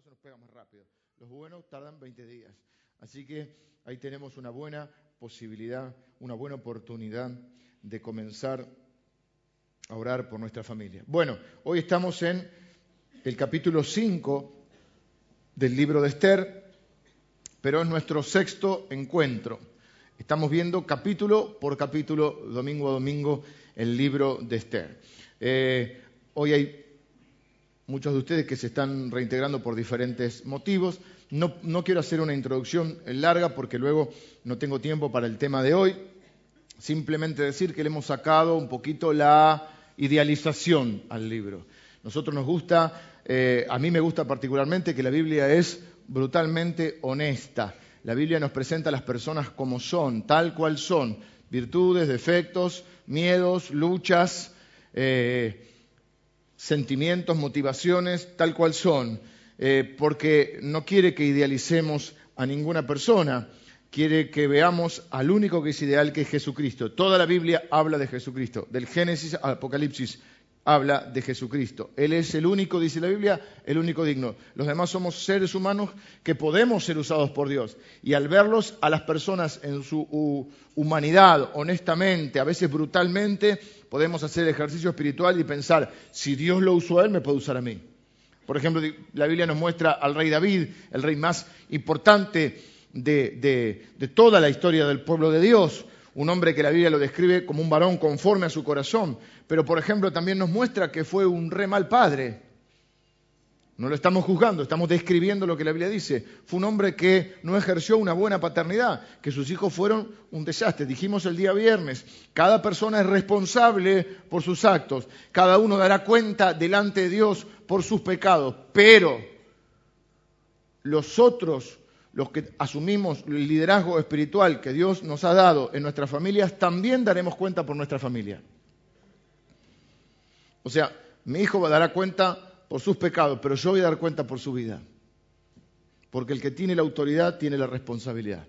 se nos pegan más rápido. Los buenos tardan 20 días. Así que ahí tenemos una buena posibilidad, una buena oportunidad de comenzar a orar por nuestra familia. Bueno, hoy estamos en el capítulo 5 del libro de Esther, pero es nuestro sexto encuentro. Estamos viendo capítulo por capítulo, domingo a domingo, el libro de Esther. Eh, hoy hay muchos de ustedes que se están reintegrando por diferentes motivos. No, no, quiero hacer una introducción larga porque luego no tengo tiempo para el tema de hoy. Simplemente decir que le hemos sacado un poquito la idealización al libro. Nosotros nos gusta, eh, a mí me gusta particularmente que la Biblia es brutalmente honesta. La Biblia nos presenta a las personas como son, tal cual son, virtudes, defectos, miedos, luchas, eh, sentimientos, motivaciones, tal cual son, eh, porque no quiere que idealicemos a ninguna persona, quiere que veamos al único que es ideal, que es Jesucristo. Toda la Biblia habla de Jesucristo, del Génesis al Apocalipsis habla de Jesucristo. Él es el único, dice la Biblia, el único digno. Los demás somos seres humanos que podemos ser usados por Dios. Y al verlos a las personas en su humanidad, honestamente, a veces brutalmente, podemos hacer ejercicio espiritual y pensar, si Dios lo usó a él, me puede usar a mí. Por ejemplo, la Biblia nos muestra al rey David, el rey más importante de, de toda la historia del pueblo de Dios un hombre que la Biblia lo describe como un varón conforme a su corazón, pero por ejemplo también nos muestra que fue un re mal padre. No lo estamos juzgando, estamos describiendo lo que la Biblia dice. Fue un hombre que no ejerció una buena paternidad, que sus hijos fueron un desastre. Dijimos el día viernes, cada persona es responsable por sus actos, cada uno dará cuenta delante de Dios por sus pecados, pero los otros los que asumimos el liderazgo espiritual que Dios nos ha dado en nuestras familias, también daremos cuenta por nuestra familia. O sea, mi hijo dará cuenta por sus pecados, pero yo voy a dar cuenta por su vida. Porque el que tiene la autoridad tiene la responsabilidad.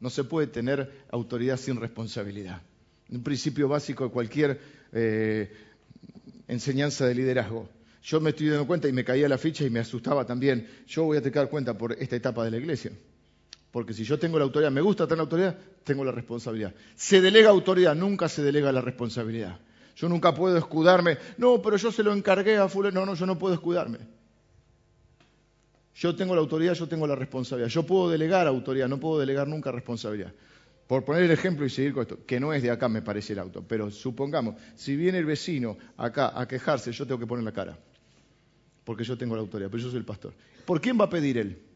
No se puede tener autoridad sin responsabilidad. Un principio básico de cualquier eh, enseñanza de liderazgo. Yo me estoy dando cuenta y me caía la ficha y me asustaba también. Yo voy a tener cuenta por esta etapa de la iglesia. Porque si yo tengo la autoridad, me gusta tener autoridad, tengo la responsabilidad. Se delega autoridad, nunca se delega la responsabilidad. Yo nunca puedo escudarme. No, pero yo se lo encargué a fulano. No, no, yo no puedo escudarme. Yo tengo la autoridad, yo tengo la responsabilidad. Yo puedo delegar autoridad, no puedo delegar nunca responsabilidad. Por poner el ejemplo y seguir con esto, que no es de acá me parece el auto, pero supongamos, si viene el vecino acá a quejarse, yo tengo que poner la cara porque yo tengo la autoridad, pero yo soy el pastor. ¿Por quién va a pedir él?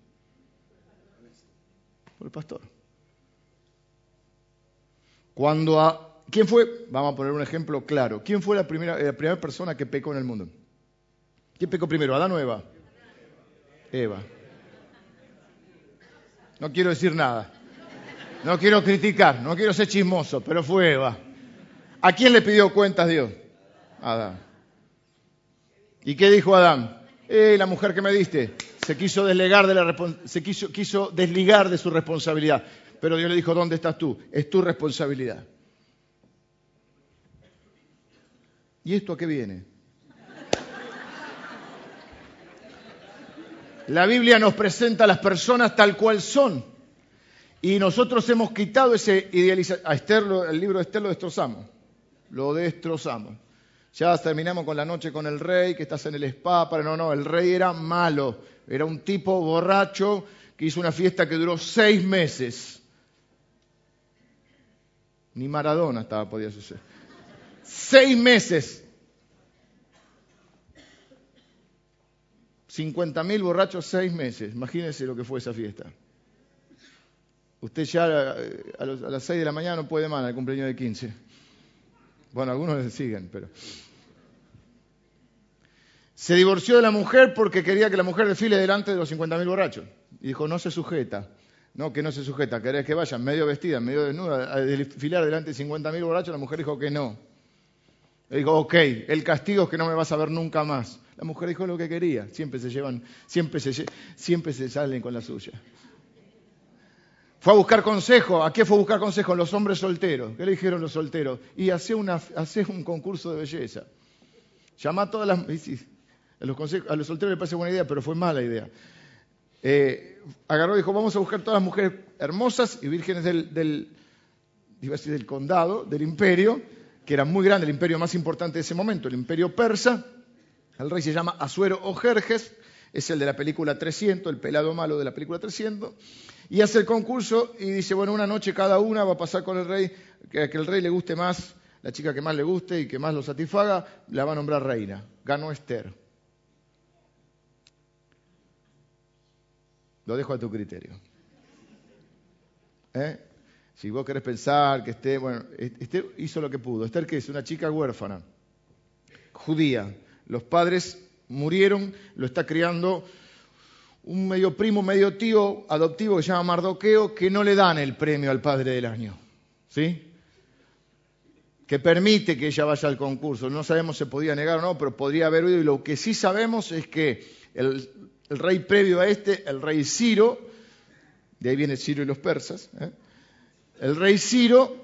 Por el pastor. Cuando a, ¿Quién fue? Vamos a poner un ejemplo claro. ¿Quién fue la primera, la primera persona que pecó en el mundo? ¿Quién pecó primero, Adán o Eva? Eva. No quiero decir nada. No quiero criticar, no quiero ser chismoso, pero fue Eva. ¿A quién le pidió cuentas Dios? Adán. ¿Y qué dijo Adán? eh, la mujer que me diste, se quiso desligar de, su responsabilidad. Pero Dios le dijo, ¿dónde estás tú? Es tu responsabilidad. ¿Y esto a qué viene? La Biblia nos presenta a las personas tal cual son. Y nosotros hemos quitado ese idealización. A el libro de Esther lo destrozamos. Lo destrozamos. Ya terminamos con la noche con el rey, que estás en el spa. Para... No, no, el rey era malo. Era un tipo borracho que hizo una fiesta que duró seis meses. Ni Maradona estaba, podía suceder. Seis meses. 50.000 borrachos, seis meses. Imagínense lo que fue esa fiesta. Usted ya eh, a, las seis de la mañana no puede más al cumpleaños de 15. Bueno, algunos le siguen, pero... Se divorció de la mujer porque quería que la mujer desfile delante de los 50.000 borrachos. Y dijo, no se sujeta. No, que no se sujeta. Querés que vayan medio vestida, medio desnuda, a desfilar delante de 50.000 borrachos. La mujer dijo que no. Le dijo, ok, el castigo es que no me vas a ver nunca más. La mujer dijo lo que quería. Siempre se llevan, siempre se, siempre se salen con la suya. Fue a buscar consejo. ¿A qué fue a buscar consejo? Los hombres solteros. ¿Qué le dijeron los solteros? Y hace, un concurso de belleza. Llama a todas las... A los, solteros les parece buena idea, pero fue mala idea. eh, agarró y dijo, vamos a buscar todas las mujeres hermosas y vírgenes del, condado, del imperio, que era muy grande, el imperio más importante de ese momento, el imperio persa. El rey se llama Asuero o Jerjes, es el de la película 300, el pelado malo de la película 300, y hace el concurso y dice, bueno, una noche cada una va a pasar con el rey, que, que el rey le guste más, la chica que más le guste y que más lo satisfaga, la va a nombrar reina. Ganó Esther. Lo dejo a tu criterio. ¿Eh? Si vos querés pensar que esté, bueno, Esther hizo lo que pudo. Esther, que es una chica huérfana, judía. Los padres murieron, lo está criando un medio primo, medio tío adoptivo que se llama Mardoqueo, que no le dan el premio al padre del año. ¿Sí? Que permite que ella vaya al concurso. No sabemos si podía negar o no, pero podría haber oído. Y lo que sí sabemos es que el, rey previo a este, el rey Ciro, de ahí viene Ciro y los persas, ¿eh? el rey Ciro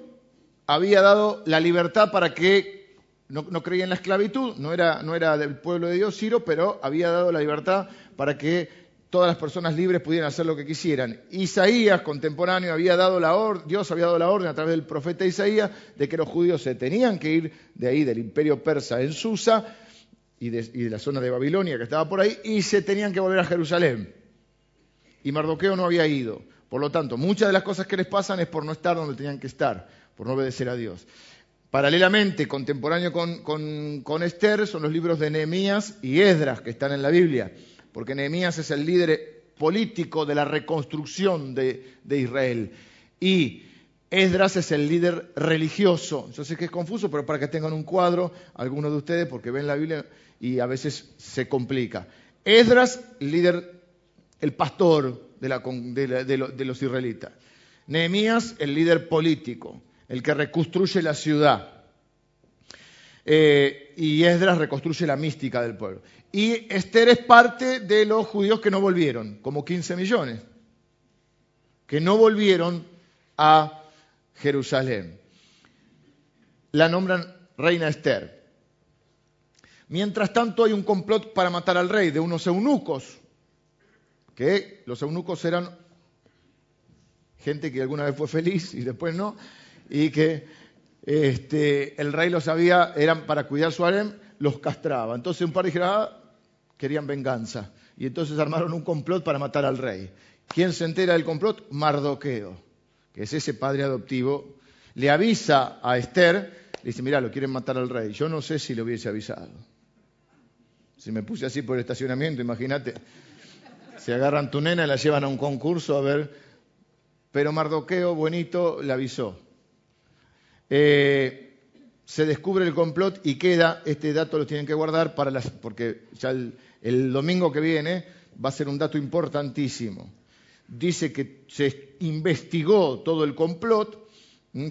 había dado la libertad para que no, creía en la esclavitud, no era, no era del pueblo de Dios, Ciro, pero había dado la libertad para que todas las personas libres pudieran hacer lo que quisieran. Isaías, contemporáneo, había dado la orden, Dios había dado la orden a través del profeta Isaías de que los judíos se tenían que ir de ahí, del imperio persa en Susa y de, de la zona de Babilonia que estaba por ahí, y se tenían que volver a Jerusalén. Y Mardoqueo no había ido. Por lo tanto, muchas de las cosas que les pasan es por no estar donde tenían que estar, por no obedecer a Dios. Paralelamente, contemporáneo con, Esther, son los libros de Nehemías y Esdras que están en la Biblia, porque Nehemías es el líder político de la reconstrucción de, Israel y Esdras es el líder religioso. Yo sé que es confuso, pero para que tengan un cuadro, algunos de ustedes, porque ven la Biblia y a veces se complica. Esdras, líder, el pastor de, de los israelitas. Nehemías, el líder político el que reconstruye la ciudad. Eh, y Esdras reconstruye la mística del pueblo. Y Esther es parte de los judíos que no volvieron, como 15 millones, que no volvieron a Jerusalén. La nombran reina Esther. Mientras tanto hay un complot para matar al rey de unos eunucos, que los eunucos eran gente que alguna vez fue feliz y después no, y que este, el rey los había, eran para cuidar su harem, los castraba. Entonces un par dijeron, ah, querían venganza. Y entonces armaron un complot para matar al rey. ¿Quién se entera del complot? Mardoqueo, que es ese padre adoptivo. Le avisa a Esther, le dice, mira, lo quieren matar al rey. Yo no sé si le hubiese avisado. Si me puse así por el estacionamiento, imagínate, se agarran tu nena y la llevan a un concurso a ver. Pero Mardoqueo, buenito, le avisó. Eh, se descubre el complot y queda, este dato lo tienen que guardar para las, porque ya el, domingo que viene va a ser un dato importantísimo. Dice que se investigó todo el complot,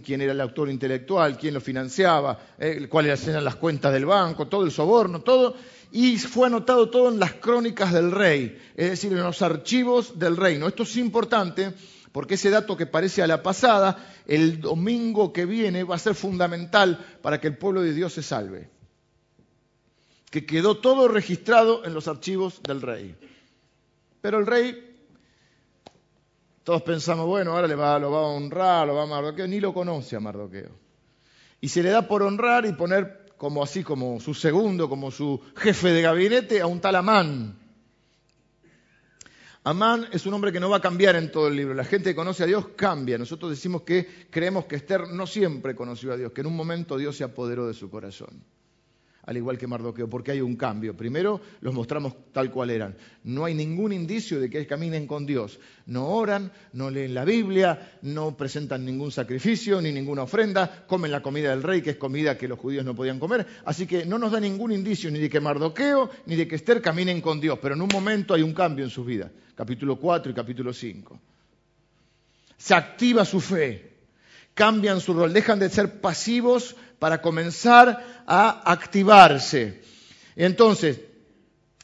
quién era el autor intelectual, quién lo financiaba, eh, cuáles eran las cuentas del banco, todo el soborno, todo, y fue anotado todo en las crónicas del rey, es decir, en los archivos del reino. Esto es importante porque ese dato que parece a la pasada, el domingo que viene va a ser fundamental para que el pueblo de Dios se salve. Que quedó todo registrado en los archivos del rey. Pero el rey, todos pensamos, bueno, ahora le va, lo va a honrar, lo va a Mardoqueo, ni lo conoce a Mardoqueo. Y se le da por honrar y poner como así, como su segundo, como su jefe de gabinete, a un tal Amán Amán es un hombre que no va a cambiar en todo el libro. La gente que conoce a Dios cambia. Nosotros decimos que creemos que Esther no siempre conoció a Dios, que en un momento Dios se apoderó de su corazón. Al igual que Mardoqueo, porque hay un cambio. Primero los mostramos tal cual eran. No hay ningún indicio de que caminen con Dios. No oran, no leen la Biblia, no presentan ningún sacrificio ni ninguna ofrenda, comen la comida del rey, que es comida que los judíos no podían comer. Así que no nos da ningún indicio ni de que Mardoqueo ni de que Esther caminen con Dios. Pero en un momento hay un cambio en su vida capítulo 4 y capítulo 5. Se activa su fe, cambian su rol, dejan de ser pasivos para comenzar a activarse. Entonces,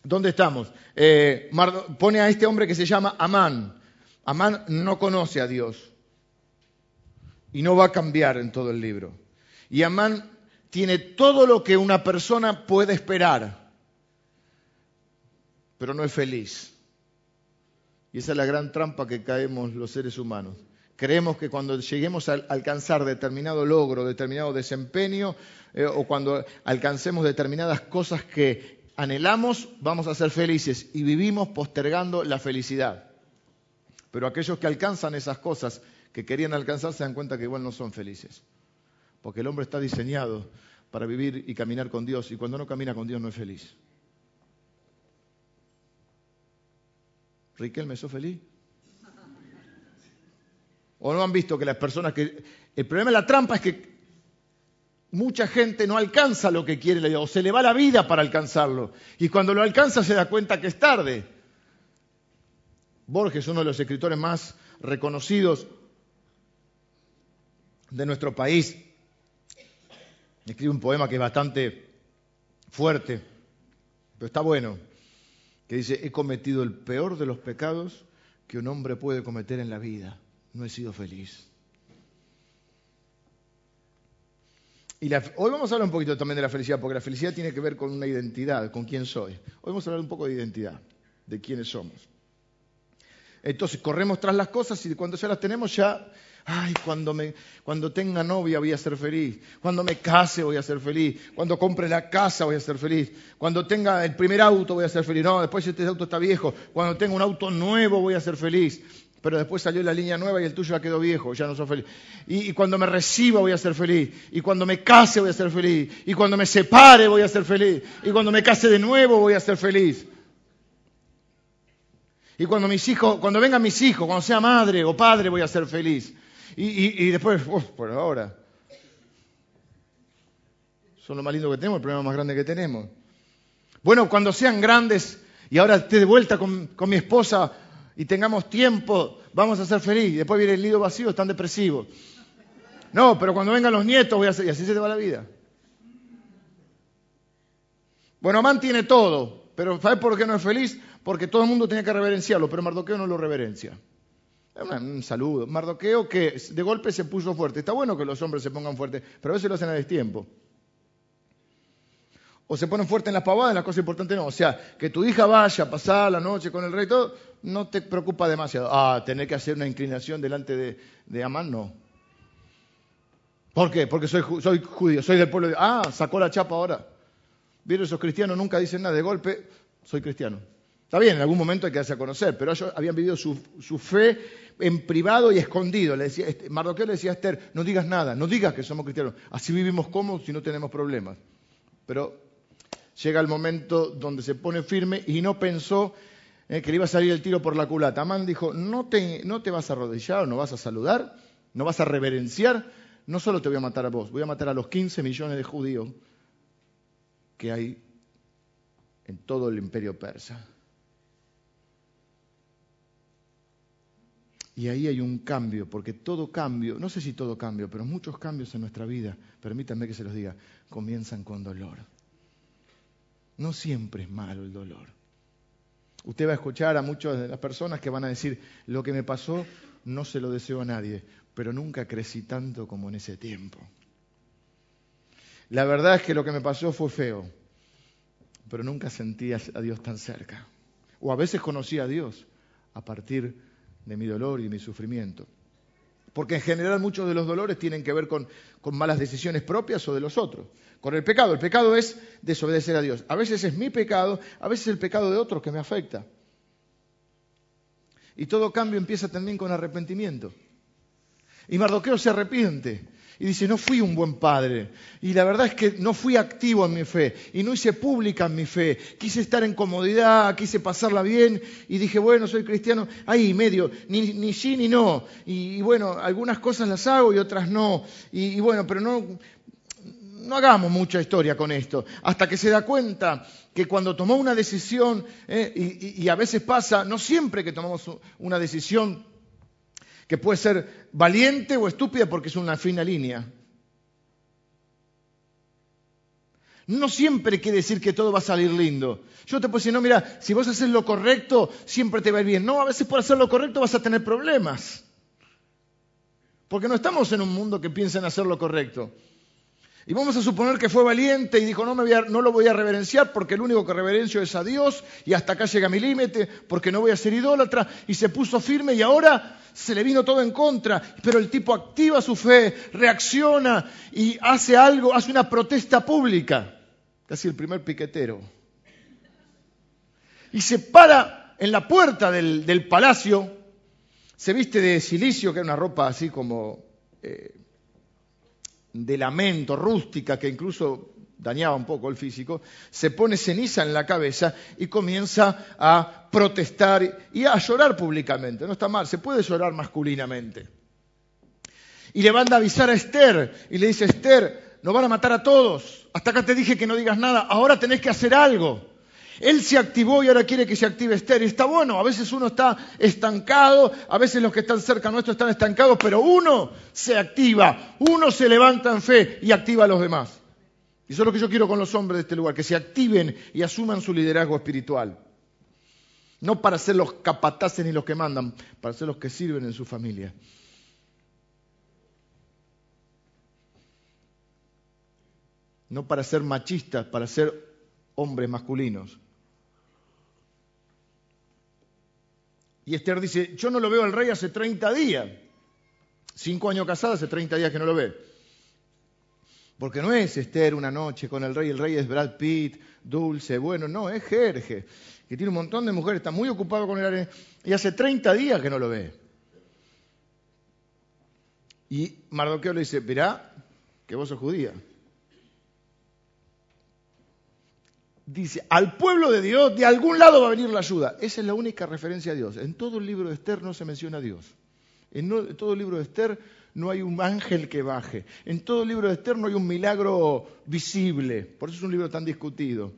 ¿dónde estamos? Eh, pone a este hombre que se llama Amán. Amán no conoce a Dios y no va a cambiar en todo el libro. Y Amán tiene todo lo que una persona puede esperar, pero no es feliz Y esa es la gran trampa que caemos los seres humanos. Creemos que cuando lleguemos a alcanzar determinado logro, determinado desempeño, eh, o cuando alcancemos determinadas cosas que anhelamos, vamos a ser felices y vivimos postergando la felicidad. Pero aquellos que alcanzan esas cosas que querían alcanzar se dan cuenta que igual no son felices. Porque el hombre está diseñado para vivir y caminar con Dios y cuando no camina con Dios no es feliz. Riquelme, ¿sos feliz? ¿O no han visto que las personas que... El problema de la trampa es que mucha gente no alcanza lo que quiere o se le va la vida para alcanzarlo. Y cuando lo alcanza se da cuenta que es tarde. Borges, uno de los escritores más reconocidos de nuestro país, escribe un poema que es bastante fuerte, pero está bueno, que dice, he cometido el peor de los pecados que un hombre puede cometer en la vida. No he sido feliz. Y hoy vamos a hablar un poquito también de la felicidad, porque la felicidad tiene que ver con una identidad, con quién soy. Hoy vamos a hablar un poco de identidad, de quiénes somos. Entonces corremos tras las cosas y cuando ya las tenemos ya, ay, cuando, me, tenga novia voy a ser feliz, cuando me case voy a ser feliz, cuando compre la casa voy a ser feliz, cuando tenga el primer auto voy a ser feliz, no, después este auto está viejo, cuando tenga un auto nuevo voy a ser feliz. Pero después salió la línea nueva y el tuyo ya quedó viejo, ya no soy feliz. Y, y, cuando me reciba voy a ser feliz. Y cuando me case voy a ser feliz. Y cuando me separe voy a ser feliz. Y cuando me case de nuevo voy a ser feliz. Y cuando mis hijos, cuando vengan mis hijos, cuando sea madre o padre voy a ser feliz. Y, y después, uf, por ahora. Son lo más lindo que tenemos, el problema más grande que tenemos. Bueno, cuando sean grandes y ahora esté de vuelta con, con mi esposa y tengamos tiempo, vamos a ser felices. Después viene el nido vacío, están depresivos. No, pero cuando vengan los nietos voy a ser... Y así se te va la vida. Bueno, Amán tiene todo, pero ¿sabes por qué no es feliz? Porque todo el mundo tenía que reverenciarlo, pero Mardoqueo no lo reverencia. Un saludo. Mardoqueo que de golpe se puso fuerte. Está bueno que los hombres se pongan fuertes, pero a veces lo hacen a destiempo o se ponen fuertes en las pavadas, en las cosas importantes no. O sea, que tu hija vaya a pasar la noche con el rey, todo, no te preocupa demasiado. Ah, tener que hacer una inclinación delante de, Amán, no. ¿Por qué? Porque soy, judío, soy del pueblo de... Ah, sacó la chapa ahora. Vieron, esos cristianos nunca dicen nada, de golpe, soy cristiano. Está bien, en algún momento hay que darse a conocer, pero ellos habían vivido su, fe en privado y escondido. Le decía, este, Mardoqueo le decía a Esther, no digas nada, no digas que somos cristianos. Así vivimos cómodos y no tenemos problemas. Pero llega el momento donde se pone firme y no pensó eh, que le iba a salir el tiro por la culata. Amán dijo, no te, no te vas a arrodillar, no vas a saludar, no vas a reverenciar, no solo te voy a matar a vos, voy a matar a los 15 millones de judíos que hay en todo el imperio persa. Y ahí hay un cambio, porque todo cambio, no sé si todo cambio, pero muchos cambios en nuestra vida, permítanme que se los diga, comienzan con dolor. No siempre es malo el dolor. Usted va a escuchar a muchas de las personas que van a decir, lo que me pasó no se lo deseo a nadie, pero nunca crecí tanto como en ese tiempo. La verdad es que lo que me pasó fue feo, pero nunca sentí a Dios tan cerca. O a veces conocí a Dios a partir de mi dolor y mi sufrimiento. Porque en general muchos de los dolores tienen que ver con, malas decisiones propias o de los otros con el pecado. El pecado es desobedecer a Dios. A veces es mi pecado, a veces es el pecado de otros que me afecta. Y todo cambio empieza también con arrepentimiento. Y Mardoqueo se arrepiente y dice, no fui un buen padre. Y la verdad es que no fui activo en mi fe y no hice pública en mi fe. Quise estar en comodidad, quise pasarla bien y dije, bueno, soy cristiano, ahí medio, ni, ni sí ni no. Y, bueno, algunas cosas las hago y otras no. y bueno, pero no, no hagamos mucha historia con esto, hasta que se da cuenta que cuando tomó una decisión, eh, y, a veces pasa, no siempre que tomamos una decisión que puede ser valiente o estúpida porque es una fina línea. No siempre quiere decir que todo va a salir lindo. Yo te puedo decir, no, mira, si vos haces lo correcto, siempre te va a ir bien. No, a veces por hacer lo correcto vas a tener problemas. Porque no estamos en un mundo que piensa en hacer lo correcto. Y vamos a suponer que fue valiente y dijo, no, me voy no lo voy a reverenciar porque el único que reverencio es a Dios y hasta acá llega mi límite porque no voy a ser idólatra. Y se puso firme y ahora se le vino todo en contra. Pero el tipo activa su fe, reacciona y hace algo, hace una protesta pública. Casi el primer piquetero. Y se para en la puerta del, palacio, se viste de silicio, que era una ropa así como... Eh, de lamento, rústica, que incluso dañaba un poco el físico, se pone ceniza en la cabeza y comienza a protestar y a llorar públicamente. No está mal, se puede llorar masculinamente. Y le van a avisar a Esther y le dice, Esther, nos van a matar a todos. Hasta acá te dije que no digas nada, ahora tenés que hacer algo. Él se activó y ahora quiere que se active Esther. Y está bueno, a veces uno está estancado, a veces los que están cerca nuestro están estancados, pero uno se activa, uno se levanta en fe y activa a los demás. Y eso es lo que yo quiero con los hombres de este lugar, que se activen y asuman su liderazgo espiritual. No para ser los capataces ni los que mandan, para ser los que sirven en su familia. No para ser machistas, para ser hombres masculinos. Y Esther dice, yo no lo veo al rey hace 30 días. Cinco años casada, hace 30 días que no lo ve. Porque no es Esther una noche con el rey, el rey es Brad Pitt, dulce, bueno, no, es Jerje, que tiene un montón de mujeres, está muy ocupado con el y hace 30 días que no lo ve. Y Mardoqueo le dice, verá que vos sos judía. Dice, al pueblo de Dios, de algún lado va a venir la ayuda. Esa es la única referencia a Dios. En todo el libro de Esther no se menciona a Dios. En, todo el libro de Esther no hay un ángel que baje. En todo el libro de Esther no hay un milagro visible. Por eso es un libro tan discutido.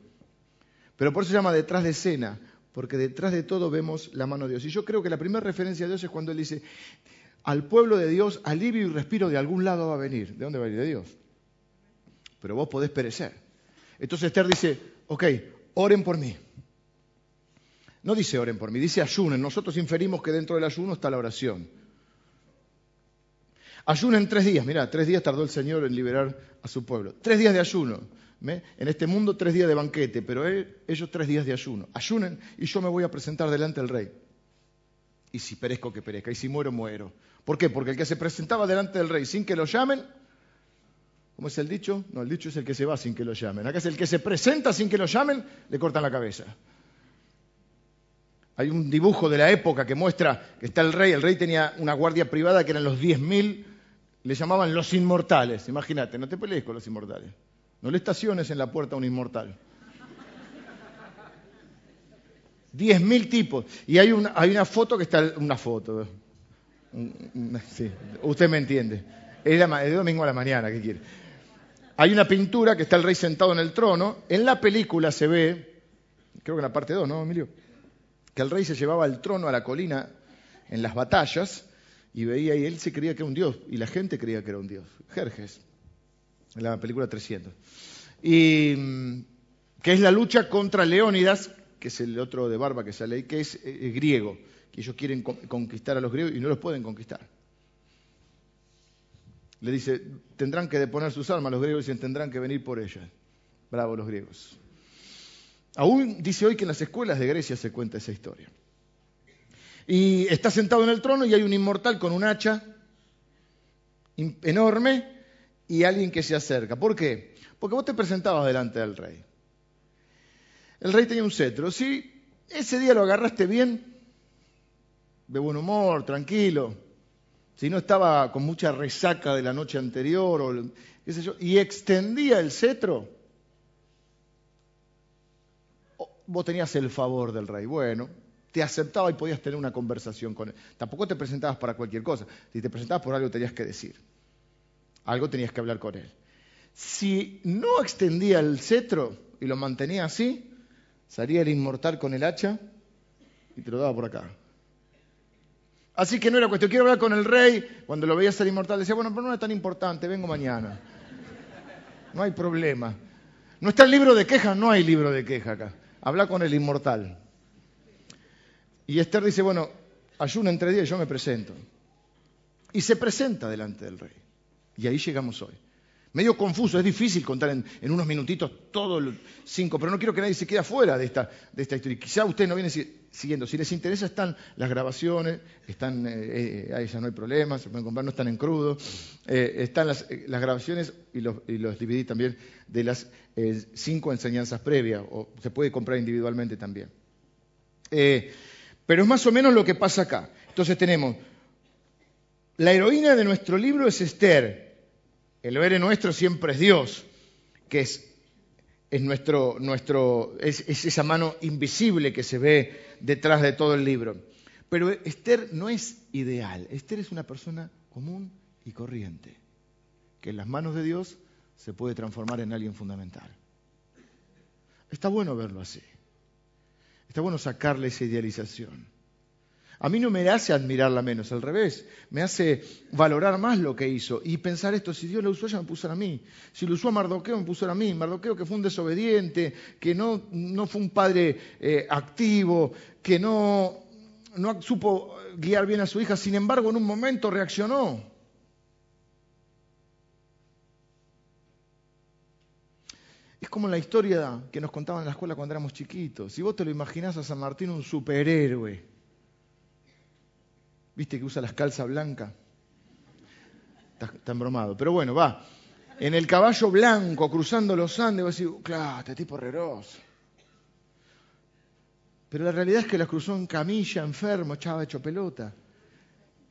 Pero por eso se llama detrás de escena, porque detrás de todo vemos la mano de Dios. Y yo creo que la primera referencia a Dios es cuando Él dice, al pueblo de Dios, alivio y respiro de algún lado va a venir. ¿De dónde va a venir? De Dios. Pero vos podés perecer. Entonces Esther dice, ok, oren por mí. No dice oren por mí, dice ayunen. Nosotros inferimos que dentro del ayuno está la oración. Ayunen tres días, mira, tres días tardó el Señor en liberar a su pueblo. Tres días de ayuno. En este mundo tres días de banquete, pero ellos tres días de ayuno. Ayunen y yo me voy a presentar delante del rey. Y si perezco, que perezca. Y si muero, muero. ¿Por qué? Porque el que se presentaba delante del rey sin que lo llamen, ¿Cómo es el dicho? No, el dicho es el que se va sin que lo llamen. Acá es el que se presenta sin que lo llamen, le cortan la cabeza. Hay un dibujo de la época que muestra que está el rey. El rey tenía una guardia privada que eran los 10.000, le llamaban los inmortales. Imagínate, no te pelees con los inmortales. No le estaciones en la puerta a un inmortal. 10.000 tipos. Y hay una, hay una foto que está, una foto. Sí, usted me entiende. Es, es domingo a la mañana, ¿qué quiere? Hay una pintura que está el rey sentado en el trono. En la película se ve, creo que en la parte 2, ¿no, Emilio? Que el rey se llevaba el trono a la colina en las batallas y veía y él se creía que era un dios y la gente creía que era un dios. Jerjes, en la película 300. Y mm, que es la lucha contra Leónidas, que es el otro de barba que sale ahí, que es eh, griego, que ellos quieren conquistar a los griegos y no los pueden conquistar le dice, tendrán que deponer sus armas, los griegos dicen, tendrán que venir por ellas. Bravo los griegos. Aún dice hoy que en las escuelas de Grecia se cuenta esa historia. Y está sentado en el trono y hay un inmortal con un hacha enorme y alguien que se acerca. ¿Por qué? Porque vos te presentabas delante del rey. El rey tenía un cetro. Si ese día lo agarraste bien, de buen humor, tranquilo, si no estaba con mucha resaca de la noche anterior, o, y extendía el cetro, vos tenías el favor del rey. Bueno, te aceptaba y podías tener una conversación con él. Tampoco te presentabas para cualquier cosa. Si te presentabas por algo tenías que decir. Algo tenías que hablar con él. Si no extendía el cetro y lo mantenía así, salía el inmortal con el hacha y te lo daba por acá. Así que no era cuestión, quiero hablar con el rey. Cuando lo veía ser inmortal, decía, bueno, pero no es tan importante, vengo mañana. No hay problema. No está el libro de quejas, no hay libro de queja acá. Habla con el inmortal. Y Esther dice, bueno, ayuno entre días yo me presento. Y se presenta delante del rey. Y ahí llegamos hoy. Medio confuso, es difícil contar en, unos minutitos todos los cinco, pero no quiero que nadie se quede fuera de esta, de esta historia. Quizá usted no viene siguiendo. Si les interesa, están las grabaciones, están, eh, eh, no hay problema, se pueden comprar, no están en crudo. Eh, están las, grabaciones y los, y también de las cinco enseñanzas previas, o se puede comprar individualmente también. pero es más o menos lo que pasa acá. Entonces tenemos, la heroína de nuestro libro es Esther, el héroe nuestro siempre es Dios, que es, nuestro, nuestro es, esa mano invisible que se ve detrás de todo el libro. Pero Esther no es ideal. Esther es una persona común y corriente, que en las manos de Dios se puede transformar en alguien fundamental. Está bueno verlo así. Está bueno sacarle esa idealización. A mí no me hace admirarla menos, al revés, me hace valorar más lo que hizo y pensar esto, si Dios lo usó, ya me puso a mí. Si lo usó a Mardoqueo, me puso a mí. Mardoqueo que fue un desobediente, que no, no fue un padre eh, activo, que no, no supo guiar bien a su hija, sin embargo en un momento reaccionó. Es como la historia que nos contaban en la escuela cuando éramos chiquitos. Si vos te lo imaginás a San Martín un superhéroe, ¿Viste que usa las calzas blancas? Está, embromado. Pero bueno, va. En el caballo blanco, cruzando los Andes, vos decís, claro, este tipo reroso. Pero la realidad es que las cruzó en camilla, enfermo, echaba hecho pelota.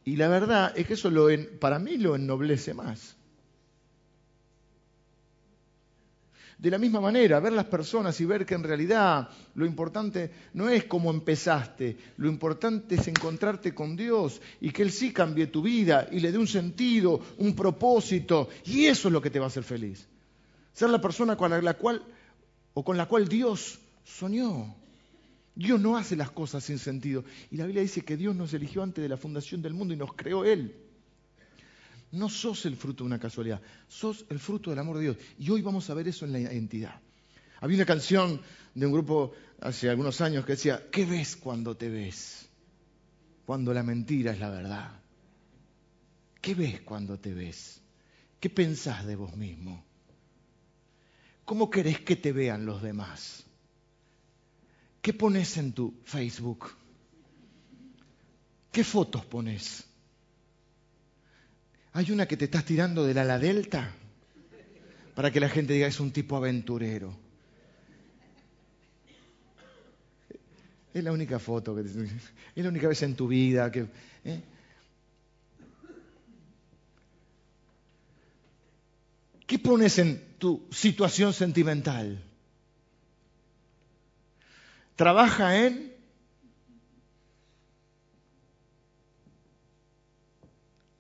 Y la verdad es que eso lo para mí lo ennoblece más. De la misma manera, ver las personas y ver que en realidad lo importante no es cómo empezaste, lo importante es encontrarte con Dios y que Él sí cambie tu vida y le dé un sentido, un propósito, y eso es lo que te va a hacer feliz. Ser la persona con la cual o con la cual Dios soñó. Dios no hace las cosas sin sentido. Y la Biblia dice que Dios nos eligió antes de la fundación del mundo y nos creó Él. No sos el fruto de una casualidad, sos el fruto del amor de Dios. Y hoy vamos a ver eso en la identidad. Había una canción de un grupo hace algunos años que decía, ¿qué ves cuando te ves? Cuando la mentira es la verdad. ¿Qué ves cuando te ves? ¿Qué pensás de vos mismo? ¿Cómo querés que te vean los demás? ¿Qué pones en tu Facebook? ¿Qué fotos pones? Hay una que te estás tirando del ala delta para que la gente diga es un tipo aventurero. Es la única foto, que es la única vez en tu vida que... ¿eh? ¿Qué pones en tu situación sentimental? Trabaja en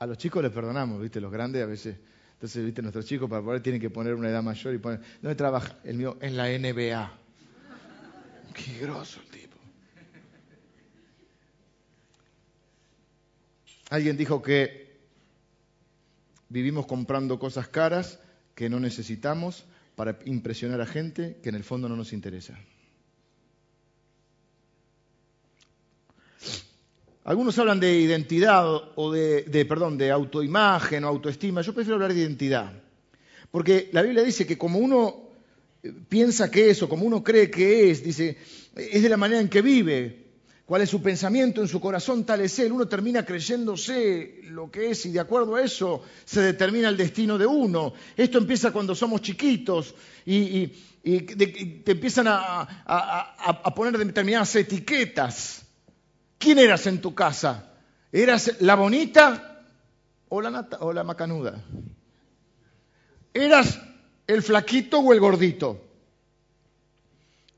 A los chicos les perdonamos, ¿viste? Los grandes a veces. Entonces, ¿viste? Nuestros chicos para poder tienen que poner una edad mayor y poner. ¿Dónde trabaja? El mío en la NBA. Qué groso el tipo. Alguien dijo que vivimos comprando cosas caras que no necesitamos para impresionar a gente que en el fondo no nos interesa. Algunos hablan de identidad o de, perdón, de autoimagen o autoestima. Yo prefiero hablar de identidad. Porque la Biblia dice que como uno eh, piensa que es o como uno cree que es, dice, es de la manera en que vive. Cuál es su pensamiento en su corazón, tal es él. Uno termina creyéndose lo que es y de acuerdo a eso se determina el destino de uno. Esto empieza cuando somos chiquitos y, te empiezan a, a poner determinadas etiquetas. ¿Quién eras en tu casa? ¿Eras la bonita o la, o la macanuda? ¿Eras el flaquito o el gordito?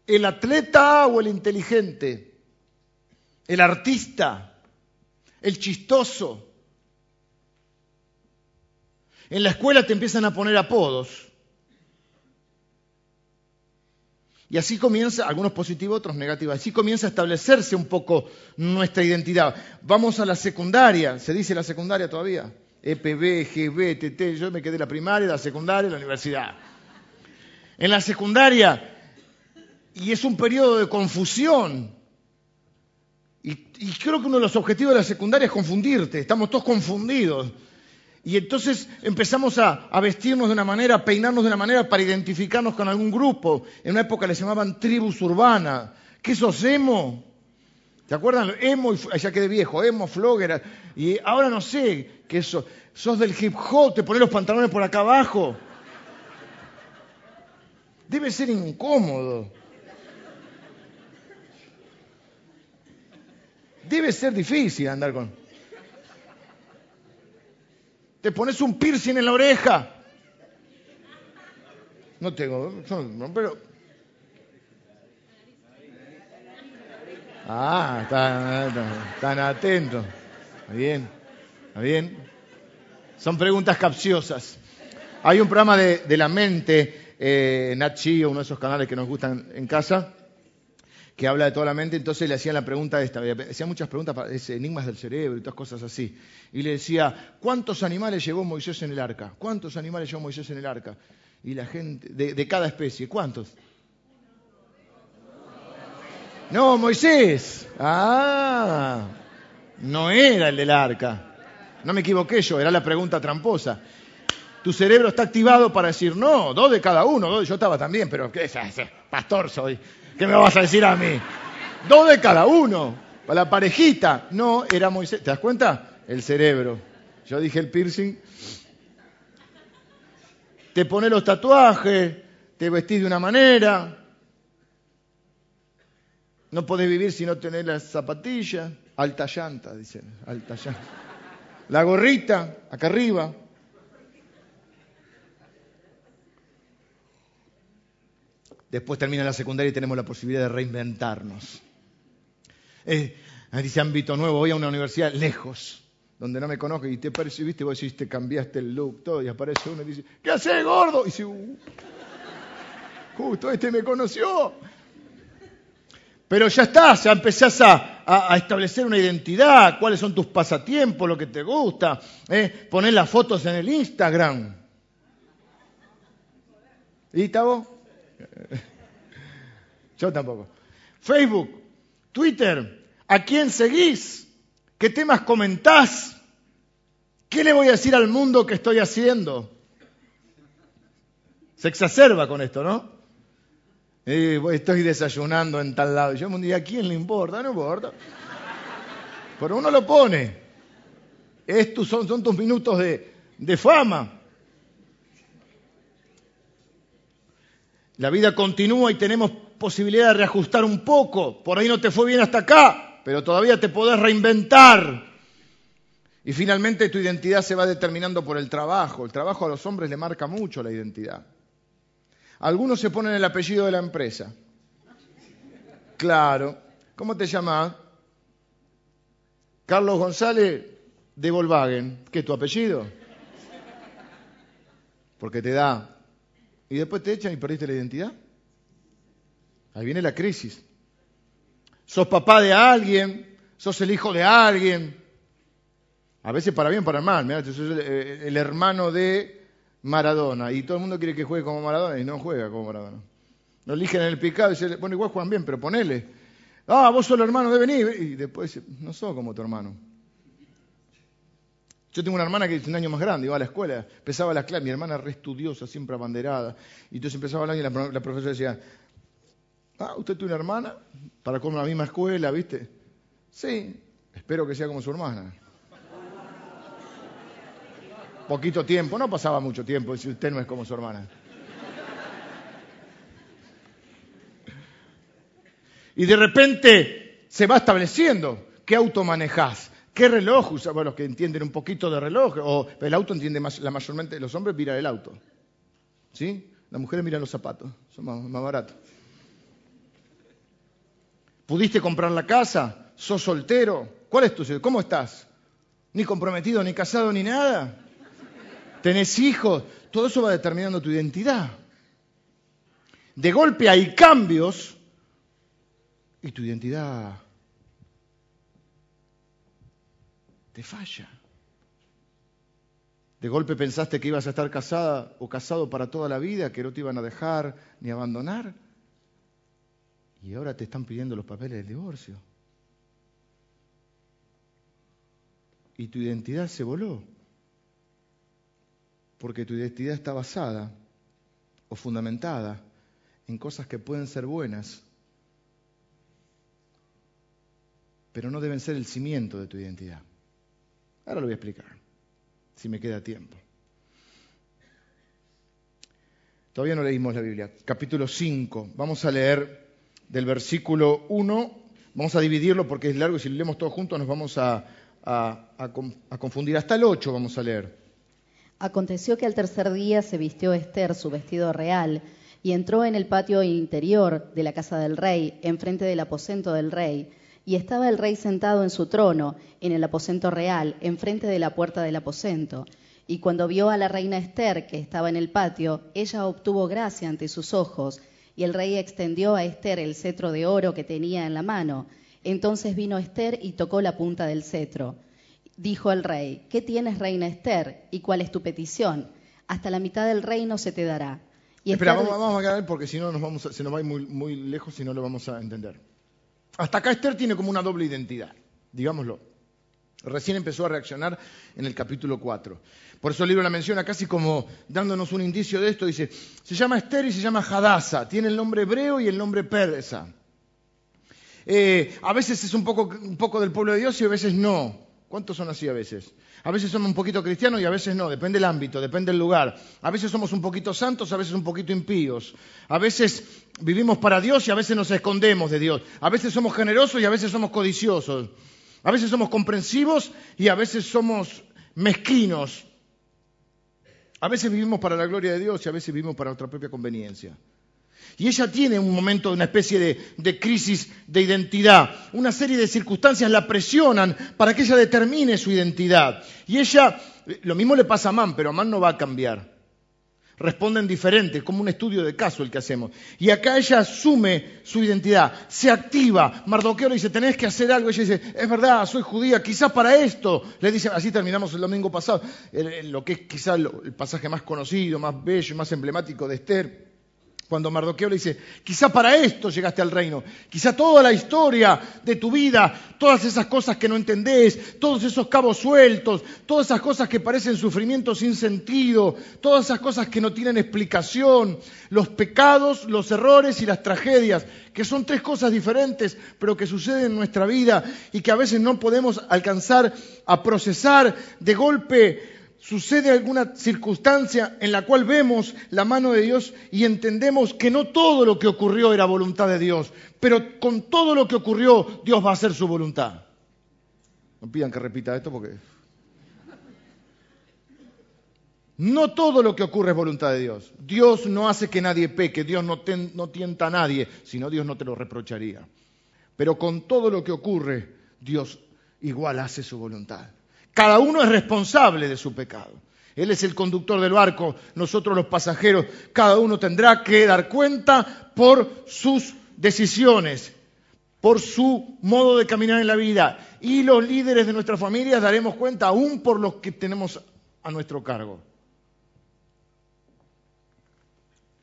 ¿El atleta o el inteligente? ¿El artista? ¿El chistoso? En la escuela te empiezan a poner apodos. Y así comienza, algunos positivos, otros negativos, así comienza a establecerse un poco nuestra identidad. Vamos a la secundaria, ¿se dice la secundaria todavía? EPB, GB, TT, yo me quedé la primaria, la secundaria, la universidad. En la secundaria, y es un periodo de confusión. Y, y creo que uno de los objetivos de la secundaria es confundirte, estamos todos confundidos. Y entonces empezamos a, vestirnos de una manera, a peinarnos de una manera para identificarnos con algún grupo. En una época les llamaban tribus urbanas. ¿Qué sos emo? ¿Te acuerdan? Emo, ya quedé viejo, emo, flogger. Y ahora no sé qué sos. Sos del hip hop, te pones los pantalones por acá abajo. Debe ser incómodo. Debe ser difícil andar con... Te pones un piercing en la oreja. No tengo, pero... Ah, están, tan atentos. Está bien, está bien. Son preguntas capciosas. Hay un programa de, la mente, eh, Nat uno de esos canales que nos gustan en casa, que habla de toda la mente, entonces le hacían la pregunta esta, hacía muchas preguntas, para enigmas del cerebro y todas cosas así. Y le decía, ¿cuántos animales llevó Moisés en el arca? ¿Cuántos animales llevó Moisés en el arca? Y la gente, de, cada especie, ¿cuántos? No, Moisés. Ah, no era el del arca. No me equivoqué yo, era la pregunta tramposa. Tu cerebro está activado para decir, no, dos de cada uno, yo estaba también, pero ¿qué es? Pastor soy. ¿Qué me vas a decir a mí? Dos de cada uno. Para la parejita. No, era Moisés. ¿Te das cuenta? El cerebro. Yo dije el piercing. Te pones los tatuajes, te vestís de una manera. No podés vivir si no tenés las zapatillas. Alta llanta, dicen. Alta llanta. La gorrita, acá arriba. Después termina la secundaria y tenemos la posibilidad de reinventarnos. Eh, dice ámbito nuevo, voy a una universidad lejos, donde no me conozco y te percibiste, vos decís, te cambiaste el look, todo, y aparece uno y dice, ¿qué haces, gordo? Y dice, uh, justo este me conoció. Pero ya estás, ya empezás a, establecer una identidad, cuáles son tus pasatiempos, lo que te gusta, eh, poner las fotos en el Instagram. ¿Y? Yo tampoco. Facebook, Twitter, ¿a quién seguís? ¿Qué temas comentás? ¿Qué le voy a decir al mundo que estoy haciendo? Se exacerba con esto, ¿no? estoy desayunando en tal lado. Yo me diría, ¿a quién le importa? No importa. Pero uno lo pone. Estos son, tus minutos de fama. La vida continúa y tenemos posibilidad de reajustar un poco. Por ahí no te fue bien hasta acá, pero todavía te podés reinventar. Y finalmente tu identidad se va determinando por el trabajo. El trabajo a los hombres le marca mucho la identidad. Algunos se ponen el apellido de la empresa. Claro. ¿Cómo te llamas? Carlos González de Volkswagen. ¿Qué es tu apellido? Porque te da y después te echan y perdiste la identidad. Ahí viene la crisis. Sos papá de alguien, sos el hijo de alguien. A veces para bien, para mal. Mirá, sos el, hermano de Maradona y todo el mundo quiere que juegue como Maradona y no juega como Maradona. Lo eligen en el picado y dicen, bueno, igual juegan bien, pero ponele. Ah, vos sos el hermano de venir. Y después no sos como tu hermano. Yo tengo una hermana que es un año más grande, iba a la escuela, empezaba la clase, mi hermana re estudiosa, siempre abanderada. Y entonces empezaba el año y la, profesora decía, ah, ¿usted tiene una hermana? Para con la misma escuela, ¿viste? Sí, espero que sea como su hermana. Poquito tiempo, no pasaba mucho tiempo si usted no es como su hermana. Y de repente se va estableciendo qué auto manejás, ¿Qué reloj usa? Bueno, los que entienden un poquito de reloj, o el auto entiende más, la mayormente, los hombres miran el auto. ¿Sí? Las mujeres miran los zapatos, son más, baratos. ¿Pudiste comprar la casa? ¿Sos soltero? ¿Cuál es tu ¿Cómo estás? Ni comprometido, ni casado, ni nada. ¿Tenés hijos? Todo eso va determinando tu identidad. De golpe hay cambios y tu identidad te falla. De golpe pensaste que ibas a estar casada o casado para toda la vida, que no te iban a dejar ni abandonar. Y ahora te están pidiendo los papeles del divorcio. Y tu identidad se voló. porque tu identidad está basada o fundamentada en cosas que pueden ser buenas, pero no deben ser el cimiento de tu identidad. Ahora lo voy a explicar, si me queda tiempo. Todavía no leímos la Biblia. Capítulo 5. Vamos a leer del versículo 1. Vamos a dividirlo porque es largo y si lo leemos todos juntos nos vamos a, a, confundir. Hasta el 8 vamos a leer. Aconteció que al tercer día se vistió Esther su vestido real y entró en el patio interior de la casa del rey, enfrente del aposento del rey. Y estaba el rey sentado en su trono, en el aposento real, enfrente de la puerta del aposento. Y cuando vio a la reina Esther, que estaba en el patio, ella obtuvo gracia ante sus ojos, y el rey extendió a Esther el cetro de oro que tenía en la mano. Entonces vino Esther y tocó la punta del cetro. Dijo el rey, ¿qué tienes, reina Esther? ¿Y cuál es tu petición? Hasta la mitad del reino se te dará. Espera, vamos, a quedar porque si no nos vamos se nos va muy, muy lejos y no lo vamos a entender. Hasta acá Esther tiene como una doble identidad, digámoslo. Recién empezó a reaccionar en el capítulo 4. Por eso el libro la menciona casi como dándonos un indicio de esto. Dice, se llama Esther y se llama Hadassah. Tiene el nombre hebreo y el nombre persa. Eh, a veces es un poco, un poco del pueblo de Dios y a veces no. ¿Cuántos son así a veces? A veces somos un poquito cristianos y a veces no, depende del ámbito, depende del lugar. A veces somos un poquito santos, a veces un poquito impíos. A veces vivimos para Dios y a veces nos escondemos de Dios. A veces somos generosos y a veces somos codiciosos. A veces somos comprensivos y a veces somos mezquinos. A veces vivimos para la gloria de Dios y a veces vivimos para nuestra propia conveniencia. Y ella tiene un momento de una especie de, crisis de identidad. Una serie de circunstancias la presionan para que ella determine su identidad. Y ella, lo mismo le pasa a Amán, pero Amán no va a cambiar responden diferentes, como un estudio de caso el que hacemos. Y acá ella asume su identidad, se activa. Mardoqueo le dice, tenés que hacer algo. Ella dice, es verdad, soy judía, quizás para esto. Le dice, así terminamos el domingo pasado, lo que es quizás el pasaje más conocido, más bello más emblemático de Esther. Cuando Mardoqueo le dice, quizá para esto llegaste al reino, quizá toda la historia de tu vida, todas esas cosas que no entendés, todos esos cabos sueltos, todas esas cosas que parecen sufrimiento sin sentido, todas esas cosas que no tienen explicación, los pecados, los errores y las tragedias, que son tres cosas diferentes, pero que suceden en nuestra vida y que a veces no podemos alcanzar a procesar de golpe sucede alguna circunstancia en la cual vemos la mano de Dios y entendemos que no todo lo que ocurrió era voluntad de Dios, pero con todo lo que ocurrió Dios va a hacer su voluntad. No pidan que repita esto porque... No todo lo que ocurre es voluntad de Dios. Dios no hace que nadie peque, Dios no, no tienta a nadie, sino Dios no te lo reprocharía. Pero con todo lo que ocurre, Dios igual hace su voluntad. Cada uno es responsable de su pecado. Él es el conductor del barco, nosotros los pasajeros. Cada uno tendrá que dar cuenta por sus decisiones, por su modo de caminar en la vida. Y los líderes de nuestras familias daremos cuenta aún por los que tenemos a nuestro cargo.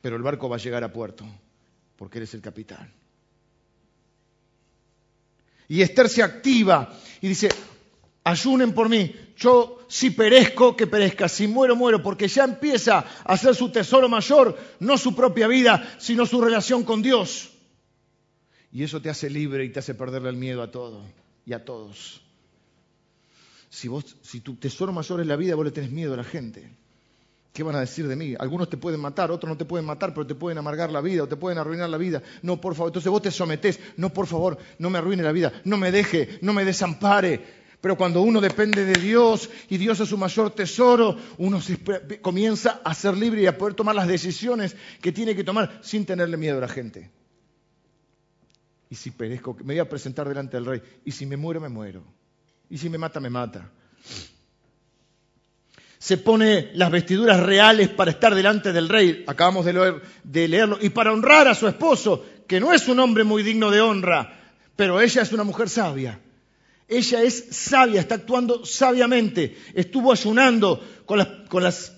Pero el barco va a llegar a puerto, porque Él es el capitán. Y Esther se activa y dice, ayunen por mí. Yo si perezco, que perezca. Si muero, muero. Porque ya empieza a ser su tesoro mayor, no su propia vida, sino su relación con Dios. Y eso te hace libre y te hace perderle el miedo a todo y a todos. Si, vos, si tu tesoro mayor es la vida, vos le tenés miedo a la gente. ¿Qué van a decir de mí? Algunos te pueden matar, otros no te pueden matar, pero te pueden amargar la vida o te pueden arruinar la vida. No, por favor. Entonces vos te sometés. No, por favor, no me arruine la vida. No me deje, no me desampare. Pero cuando uno depende de Dios y Dios es su mayor tesoro, uno comienza a ser libre y a poder tomar las decisiones que tiene que tomar sin tenerle miedo a la gente. Y si perezco, me voy a presentar delante del rey. Y si me muero, me muero. Y si me mata, me mata. Se pone las vestiduras reales para estar delante del rey. Acabamos de, de leerlo. Y para honrar a su esposo, que no es un hombre muy digno de honra, pero ella es una mujer sabia ella es sabia, está actuando sabiamente. Estuvo ayunando con las,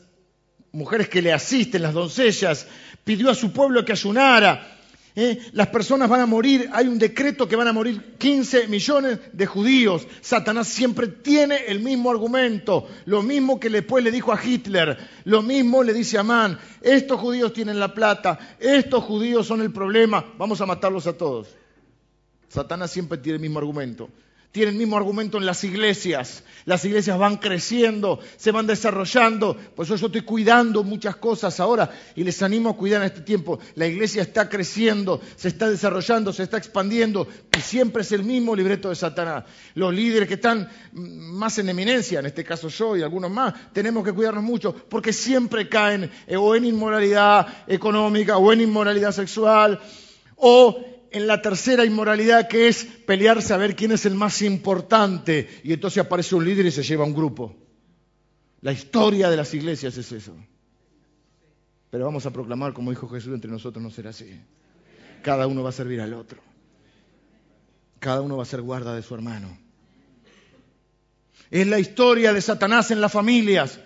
mujeres que le asisten, las doncellas. Pidió a su pueblo que ayunara. ¿eh? Las personas van a morir, hay un decreto que van a morir 15 millones de judíos. Satanás siempre tiene el mismo argumento, lo mismo que después le dijo a Hitler, lo mismo le dice a Amán, estos judíos tienen la plata, estos judíos son el problema, vamos a matarlos a todos. Satanás siempre tiene el mismo argumento tiene el mismo argumento en las iglesias. Las iglesias van creciendo, se van desarrollando. Por eso yo estoy cuidando muchas cosas ahora y les animo a cuidar en este tiempo. La iglesia está creciendo, se está desarrollando, se está expandiendo y siempre es el mismo libreto de Satanás. Los líderes que están más en eminencia, en este caso yo y algunos más, tenemos que cuidarnos mucho porque siempre caen o en inmoralidad económica o en inmoralidad sexual o en la tercera inmoralidad que es pelearse a ver quién es el más importante. Y entonces aparece un líder y se lleva un grupo. La historia de las iglesias es eso. Pero vamos a proclamar, como dijo Jesús, entre nosotros no será así. Cada uno va a servir al otro. Cada uno va a ser guarda de su hermano. Es la historia de Satanás en las familias.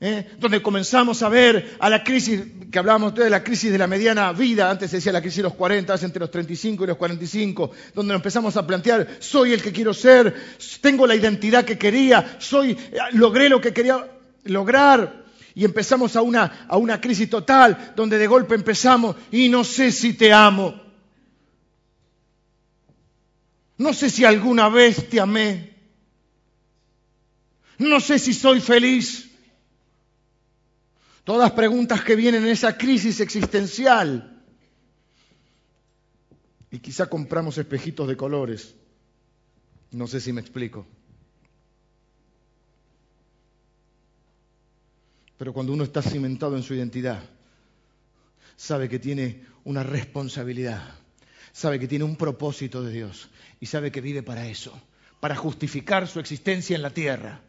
¿Eh? donde comenzamos a ver a la crisis, que hablábamos de la crisis de la mediana vida, antes se decía la crisis de los 40, entre los 35 y los 45, donde nos empezamos a plantear, soy el que quiero ser, tengo la identidad que quería, soy, logré lo que quería lograr. Y empezamos a una, a una crisis total, donde de golpe empezamos, y no sé si te amo. No sé si alguna vez te amé. No sé si soy feliz. Todas preguntas que vienen en esa crisis existencial. Y quizá compramos espejitos de colores. No sé si me explico. Pero cuando uno está cimentado en su identidad, sabe que tiene una responsabilidad, sabe que tiene un propósito de Dios y sabe que vive para eso, para justificar su existencia en la tierra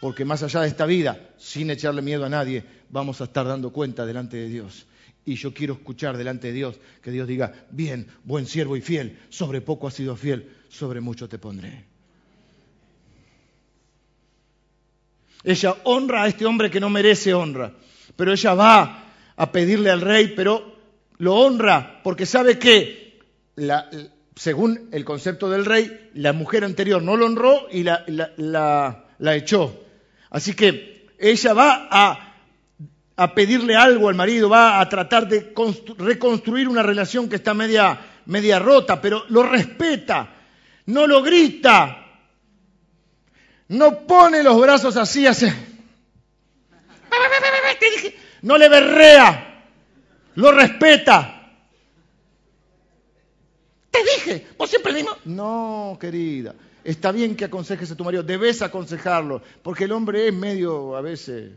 porque más allá de esta vida, sin echarle miedo a nadie, vamos a estar dando cuenta delante de Dios. Y yo quiero escuchar delante de Dios que Dios diga, bien, buen siervo y fiel, sobre poco has sido fiel, sobre mucho te pondré. Ella honra a este hombre que no merece honra, pero ella va a pedirle al rey, pero lo honra porque sabe que, según el concepto del rey, la mujer anterior no lo honró y la, echó. Así que ella va a, pedirle algo al marido, va a tratar de reconstruir una relación que está media, media rota, pero lo respeta, no lo grita, no pone los brazos así, hace... No le berrea, lo respeta. Te dije, vos siempre mismo. No, querida. Está bien que aconsejes a tu marido, debes aconsejarlo, porque el hombre es medio a veces.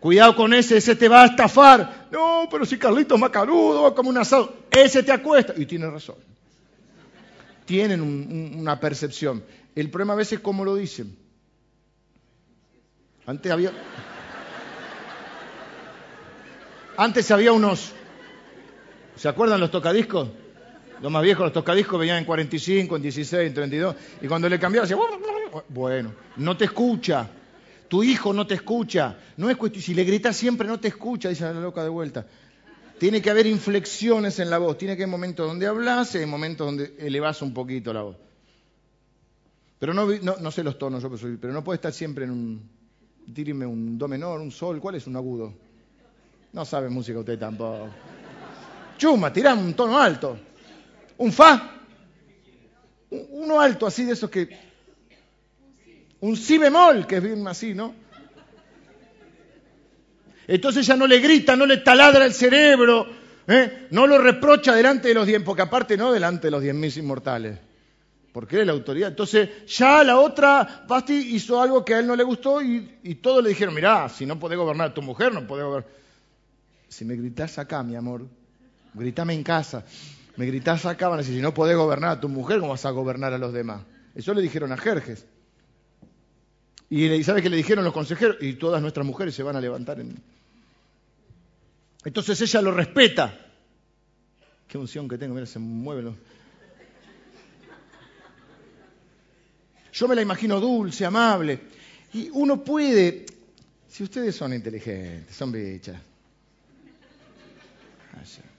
Cuidado con ese, ese te va a estafar. No, pero si Carlito es macarudo, va como un asado, ese te acuesta. Y tiene razón. Tienen una percepción. El problema a veces es cómo lo dicen. Antes había. Antes había unos. ¿Se acuerdan los tocadiscos? Los más viejos, los tocadiscos, venían en 45, en 16, en 32. Y cuando le cambiaba, decía, bueno, no te escucha. Tu hijo no te escucha. No es Si le gritas siempre, no te escucha, dice la loca de vuelta. Tiene que haber inflexiones en la voz. Tiene que haber momentos donde hablas y momentos donde elevas un poquito la voz. Pero no, no, sé los tonos, yo pero no puede estar siempre en un. Tíreme un do menor, un sol. ¿Cuál es un agudo? No sabe música usted tampoco. Chuma, tirame un tono alto un fa, uno alto así de esos que... Un si bemol, que es bien así, ¿no? Entonces ya no le grita, no le taladra el cerebro, ¿eh? no lo reprocha delante de los diez, porque aparte no delante de los diez mil inmortales, porque es la autoridad. Entonces ya la otra Basti hizo algo que a él no le gustó y, todos le dijeron, mirá, si no podés gobernar a tu mujer, no podés gobernar. Si me gritás acá, mi amor, gritame en casa. Me gritás acá, van a decir, si no podés gobernar a tu mujer, ¿cómo vas a gobernar a los demás? Eso le dijeron a Jerjes. Y ¿sabes qué le dijeron los consejeros? Y todas nuestras mujeres se van a levantar. En... Entonces ella lo respeta. Qué unción que tengo, mira, se mueven Yo me la imagino dulce, amable. Y uno puede, si ustedes son inteligentes, son bichas, gracia.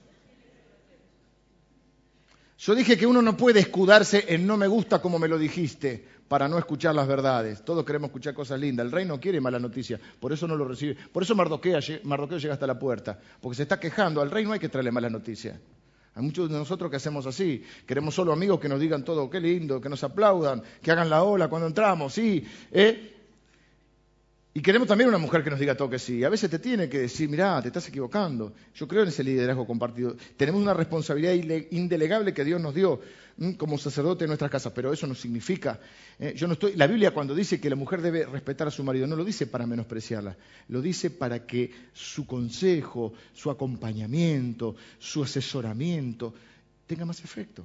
Yo dije que uno no puede escudarse en no me gusta como me lo dijiste para no escuchar las verdades. Todos queremos escuchar cosas lindas. El rey no quiere mala noticia, por eso no lo recibe. Por eso Mardoqueo, llega hasta la puerta, porque se está quejando. Al rey no hay que traerle malas noticias. Hay muchos de nosotros que hacemos así. Queremos solo amigos que nos digan todo, qué lindo, que nos aplaudan, que hagan la ola cuando entramos, sí. ¿eh? Y queremos también una mujer que nos diga todo que sí. A veces te tiene que decir, mirá, te estás equivocando. Yo creo en ese liderazgo compartido. Tenemos una responsabilidad indelegable que Dios nos dio como sacerdote en nuestras casas, pero eso no significa. ¿eh? yo no estoy. La Biblia cuando dice que la mujer debe respetar a su marido, no lo dice para menospreciarla, lo dice para que su consejo, su acompañamiento, su asesoramiento tenga más efecto.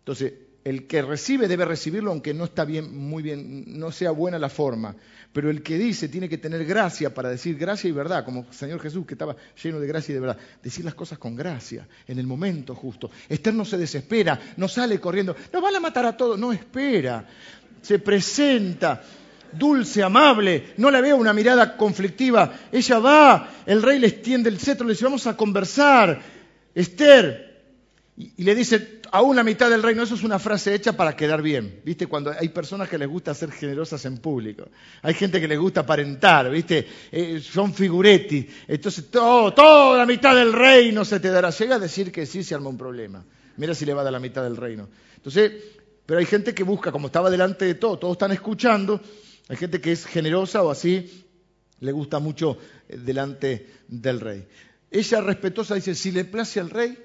Entonces, el que recibe debe recibirlo aunque no está bien, muy bien, no sea buena la forma. Pero el que dice tiene que tener gracia para decir gracia y verdad, como el Señor Jesús que estaba lleno de gracia y de verdad. Decir las cosas con gracia, en el momento justo. Esther no se desespera, no sale corriendo, no van a matar a todos, no espera. Se presenta, dulce, amable, no le veo una mirada conflictiva. Ella va, el rey le extiende el cetro, le dice, vamos a conversar. Esther, y, le dice, aún la mitad del reino, eso es una frase hecha para quedar bien, ¿viste? Cuando hay personas que les gusta ser generosas en público, hay gente que les gusta aparentar, ¿viste? Eh, son figuretti, entonces todo, toda la mitad del reino se te dará. Llega a decir que sí se arma un problema. Mira si le va a dar la mitad del reino. Entonces, pero hay gente que busca, como estaba delante de todo, todos están escuchando, hay gente que es generosa o así, le gusta mucho eh, delante del rey. Ella respetuosa dice, si le place al rey,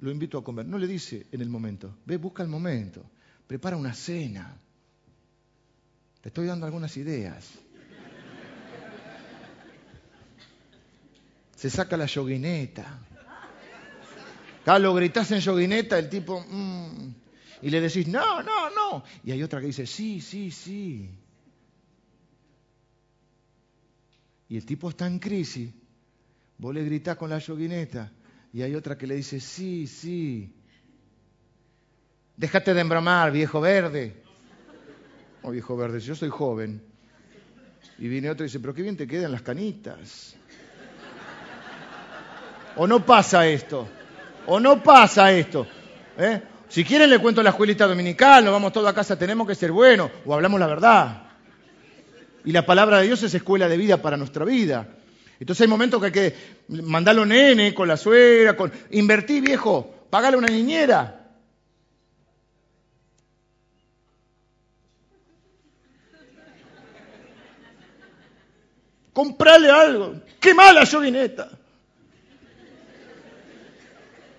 lo invito a comer. No le dice en el momento, ve, busca el momento, prepara una cena. Te estoy dando algunas ideas. Se saca la yoguineta. Carlos, gritas en yoguineta, el tipo, mm", y le decís, no, no, no. Y hay otra que dice, sí, sí, sí. Y el tipo está en crisis. Vos le gritás con la yoguineta y hay otra que le dice, sí, sí. Déjate de embromar, viejo verde. Oh, viejo verde, yo soy joven. Y viene otro y dice, pero qué bien te quedan las canitas. O no pasa esto. O no pasa esto. ¿eh? Si quieren le cuento la escuelita dominical, nos vamos todos a casa, tenemos que ser buenos. O hablamos la verdad. Y la palabra de Dios es escuela de vida para nuestra vida. Entonces hay momentos que hay que mandarlo nene con la suegra, con invertir viejo, pagarle una niñera. Comprarle algo. ¡Qué mala yoguineta!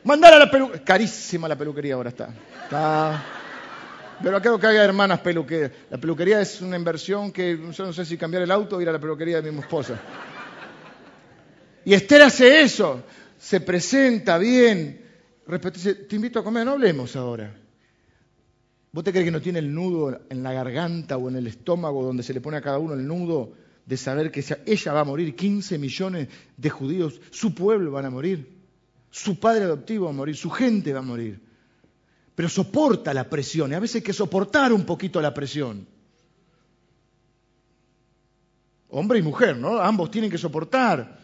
Mandar a la peluquería. Carísima la peluquería ahora está. Está. Pero acá que haya hermanas peluqueras. La peluquería es una inversión que yo no sé si cambiar el auto o ir a la peluquería de mi esposa. Y Esther hace eso, se presenta bien, te invito a comer, no hablemos ahora. ¿Vos te crees que no tiene el nudo en la garganta o en el estómago donde se le pone a cada uno el nudo de saber que ella va a morir, 15 millones de judíos, su pueblo van a morir, su padre adoptivo va a morir, su gente va a morir? Pero soporta la presión, y a veces hay que soportar un poquito la presión. Hombre y mujer, ¿no? Ambos tienen que soportar.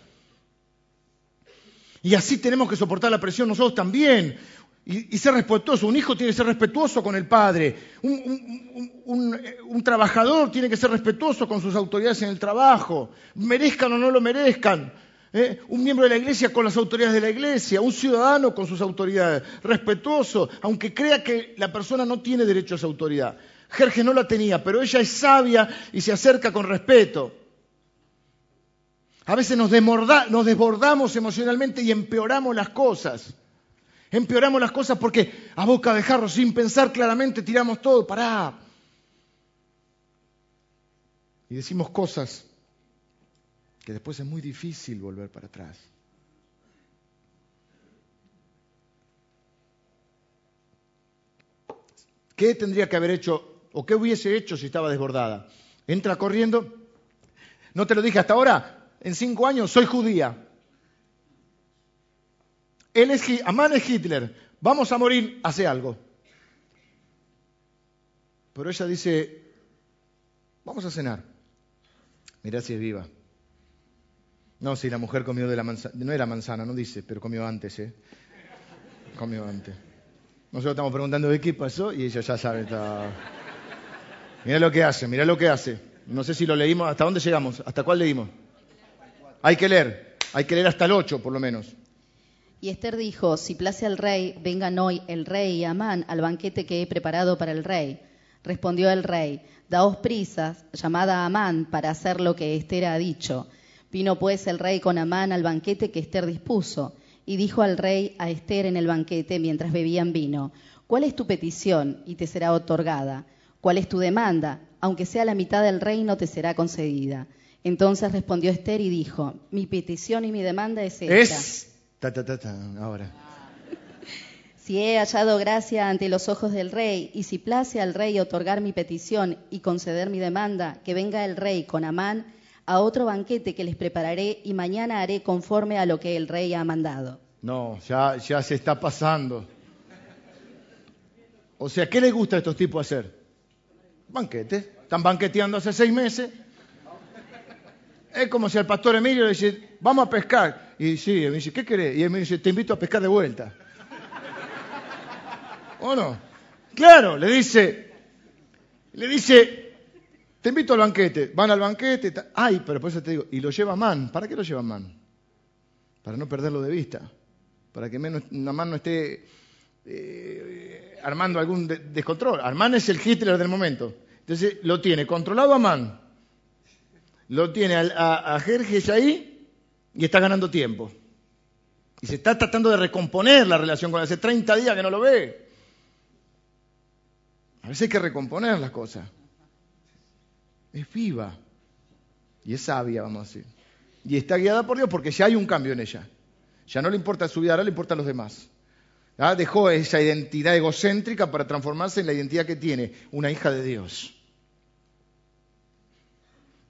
Y así tenemos que soportar la presión nosotros también. Y, ser respetuoso. Un hijo tiene que ser respetuoso con el padre. Un, trabajador tiene que ser respetuoso con sus autoridades en el trabajo. Merezcan o no lo merezcan. ¿eh? Un miembro de la iglesia con las autoridades de la iglesia. Un ciudadano con sus autoridades. Respetuoso, aunque crea que la persona no tiene derecho a esa autoridad. Jerjes no la tenía, pero ella es sabia y se acerca con respeto. A veces nos, desbordamos emocionalmente y empeoramos las cosas. Empeoramos las cosas porque a boca de jarro, sin pensar claramente, tiramos todo, para. Y decimos cosas que después es muy difícil volver para atrás. ¿Qué tendría que haber hecho o qué hubiese hecho si estaba desbordada? Entra corriendo. No te lo dije hasta ahora, en cinco años soy judía. Él es, Amán es Hitler, vamos a morir, hace algo. Pero ella dice, vamos a cenar. Mirá si es viva. No, sí, la mujer comió de la manzana. No era manzana, no dice, pero comió antes, ¿eh? Comió antes. Nosotros estamos preguntando de qué pasó y ella ya sabe. Está... Mira lo que hace, mira lo que hace. No sé si lo leímos. ¿Hasta dónde llegamos? ¿Hasta cuál leímos? Hay que leer. Hay que leer hasta el 8, por lo menos. Y Esther dijo, si place al rey, vengan hoy el rey y Amán al banquete que he preparado para el rey. Respondió el rey, daos prisas, llamad a Amán para hacer lo que Esther ha dicho. Vino pues el rey con Amán al banquete que Esther dispuso, y dijo al rey a Esther en el banquete mientras bebían vino, ¿cuál es tu petición? Y te será otorgada. ¿Cuál es tu demanda? Aunque sea la mitad del reino, te será concedida. Entonces respondió Esther y dijo, mi petición y mi demanda es esta. Es... Ta, ta, ta, ta, ahora. Si he hallado gracia ante los ojos del rey, y si place al rey otorgar mi petición y conceder mi demanda, que venga el rey con Amán a otro banquete que les prepararé, y mañana haré conforme a lo que el rey ha mandado. No, ya, ya se está pasando. O sea, ¿qué les gusta a estos tipos hacer? Banquete. Están banqueteando hace seis meses. Es como si al pastor Emilio le dice, vamos a pescar. Y sí, él me dice, ¿qué querés? Y él me dice, te invito a pescar de vuelta. ¿O no? Claro, le dice, le dice, te invito al banquete. Van al banquete. Ay, pero por eso te digo, y lo lleva man. ¿Para qué lo lleva man? Para no perderlo de vista. Para que menos, no esté eh, armando algún de- descontrol. Armán es el Hitler del momento. Entonces lo tiene controlado a man. Lo tiene a, a Jerjes ahí y está ganando tiempo. Y se está tratando de recomponer la relación con él. Hace 30 días que no lo ve. A veces hay que recomponer las cosas. Es viva. Y es sabia, vamos a decir. Y está guiada por Dios porque ya hay un cambio en ella. Ya no le importa su vida, ahora le importan los demás. Ya Dejó esa identidad egocéntrica para transformarse en la identidad que tiene, una hija de Dios.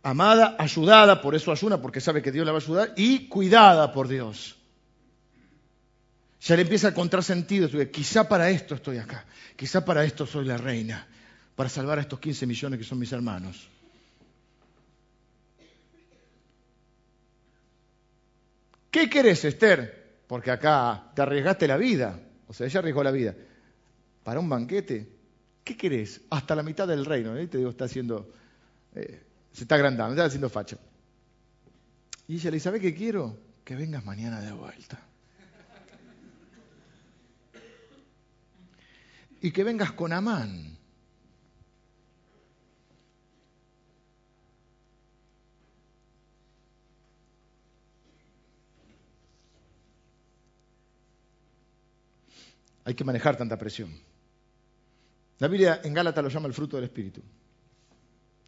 Amada, ayudada, por eso ayuna, porque sabe que Dios la va a ayudar, y cuidada por Dios. Ya le empieza a encontrar sentido. Quizá para esto estoy acá. Quizá para esto soy la reina. Para salvar a estos 15 millones que son mis hermanos. ¿Qué querés, Esther? Porque acá te arriesgaste la vida. O sea, ella arriesgó la vida. ¿Para un banquete? ¿Qué querés? Hasta la mitad del reino. ¿eh? Te digo, está haciendo... eh, se está agrandando, está haciendo facha. Y ella le dice, ¿sabe qué quiero? Que vengas mañana de vuelta. Y que vengas con Amán. Hay que manejar tanta presión. La Biblia en Gálatas lo llama el fruto del Espíritu.